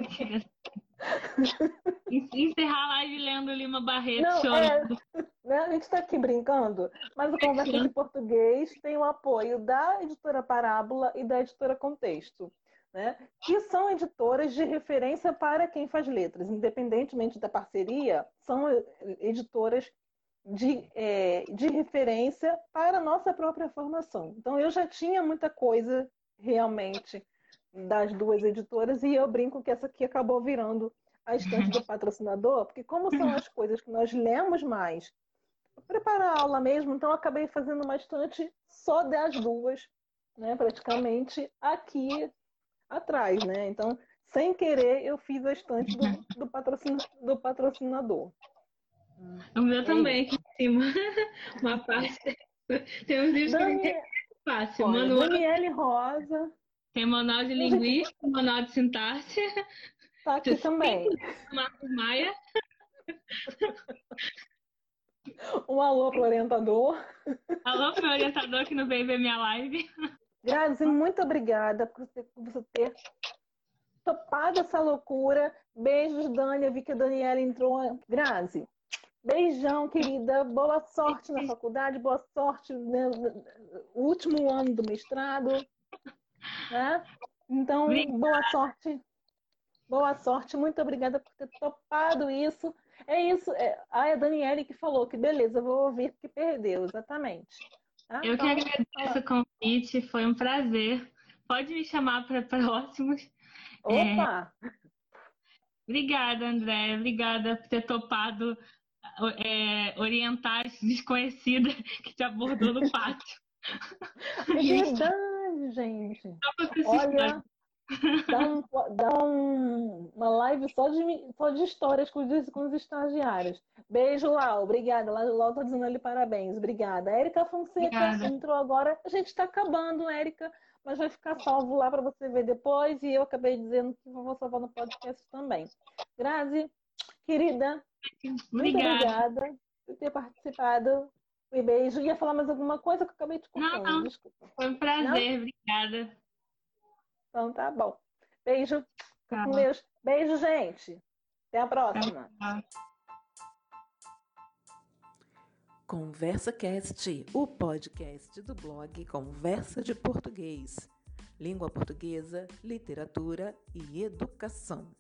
Encerrar a live lendo Lima Barreto não, chorando. É, né, a gente está aqui brincando, mas o Conversa de Português tem o apoio da editora Parábola e da editora Contexto né, que são editoras de referência para quem faz letras, independentemente da parceria, são editoras de, é, de referência para a nossa própria formação. Então, eu já tinha muita coisa realmente das duas editoras e eu brinco que essa aqui acabou virando a estante do patrocinador, porque como são as coisas que nós lemos mais, preparar a aula mesmo, então eu acabei fazendo uma estante só das duas, né, praticamente aqui atrás, né? Então, sem querer, eu fiz a estante do, do, patrocin, do patrocinador. O meu também, aqui em cima. Uma parte. Tem uns livros que é fácil. Olha. Daniele Rosa. Tem manual de linguística, manual de sintaxe. Tá aqui também. Marcos Maia. Um alô pro orientador. Alô pro orientador que não veio ver minha live. Grazi, muito obrigada por você, por você ter topado essa loucura. Beijos, Dani. Eu vi que a Daniela entrou. Grazi, beijão, querida. Boa sorte na faculdade, boa sorte no último ano do mestrado. Né? Então, obrigada. boa sorte. Boa sorte. Muito obrigada por ter topado isso. É isso. É, ah, é a Daniele que falou que beleza, vou ouvir porque perdeu, exatamente. Ah, eu então, que agradeço o convite, foi um prazer. Pode me chamar para próximos. Opa! É... Obrigada, André. Obrigada por ter topado é, orientar esse desconhecida que te abordou no pátio. É verdade, gente. Olha, dá, um, dá um, uma live só de, só de histórias com os, com os estagiários. Beijo, Lau. Obrigada. Lau tá dizendo ali parabéns. Obrigada. Érica Fonseca Obrigada. entrou agora. A gente está acabando, Érica, mas vai ficar salvo lá para você ver depois. E eu acabei dizendo que vou salvar no podcast também. Grazi, querida, muito obrigada por ter participado. Um beijo. Ia falar mais alguma coisa que eu acabei de contar. Não, não. Desculpa. Foi um prazer. Não? Obrigada. Então tá bom. Beijo. Tá. Com Deus. Beijo, gente. Até a próxima. Tá. Conversa Cast, o podcast do blog Conversa de Português. Língua portuguesa, literatura e educação.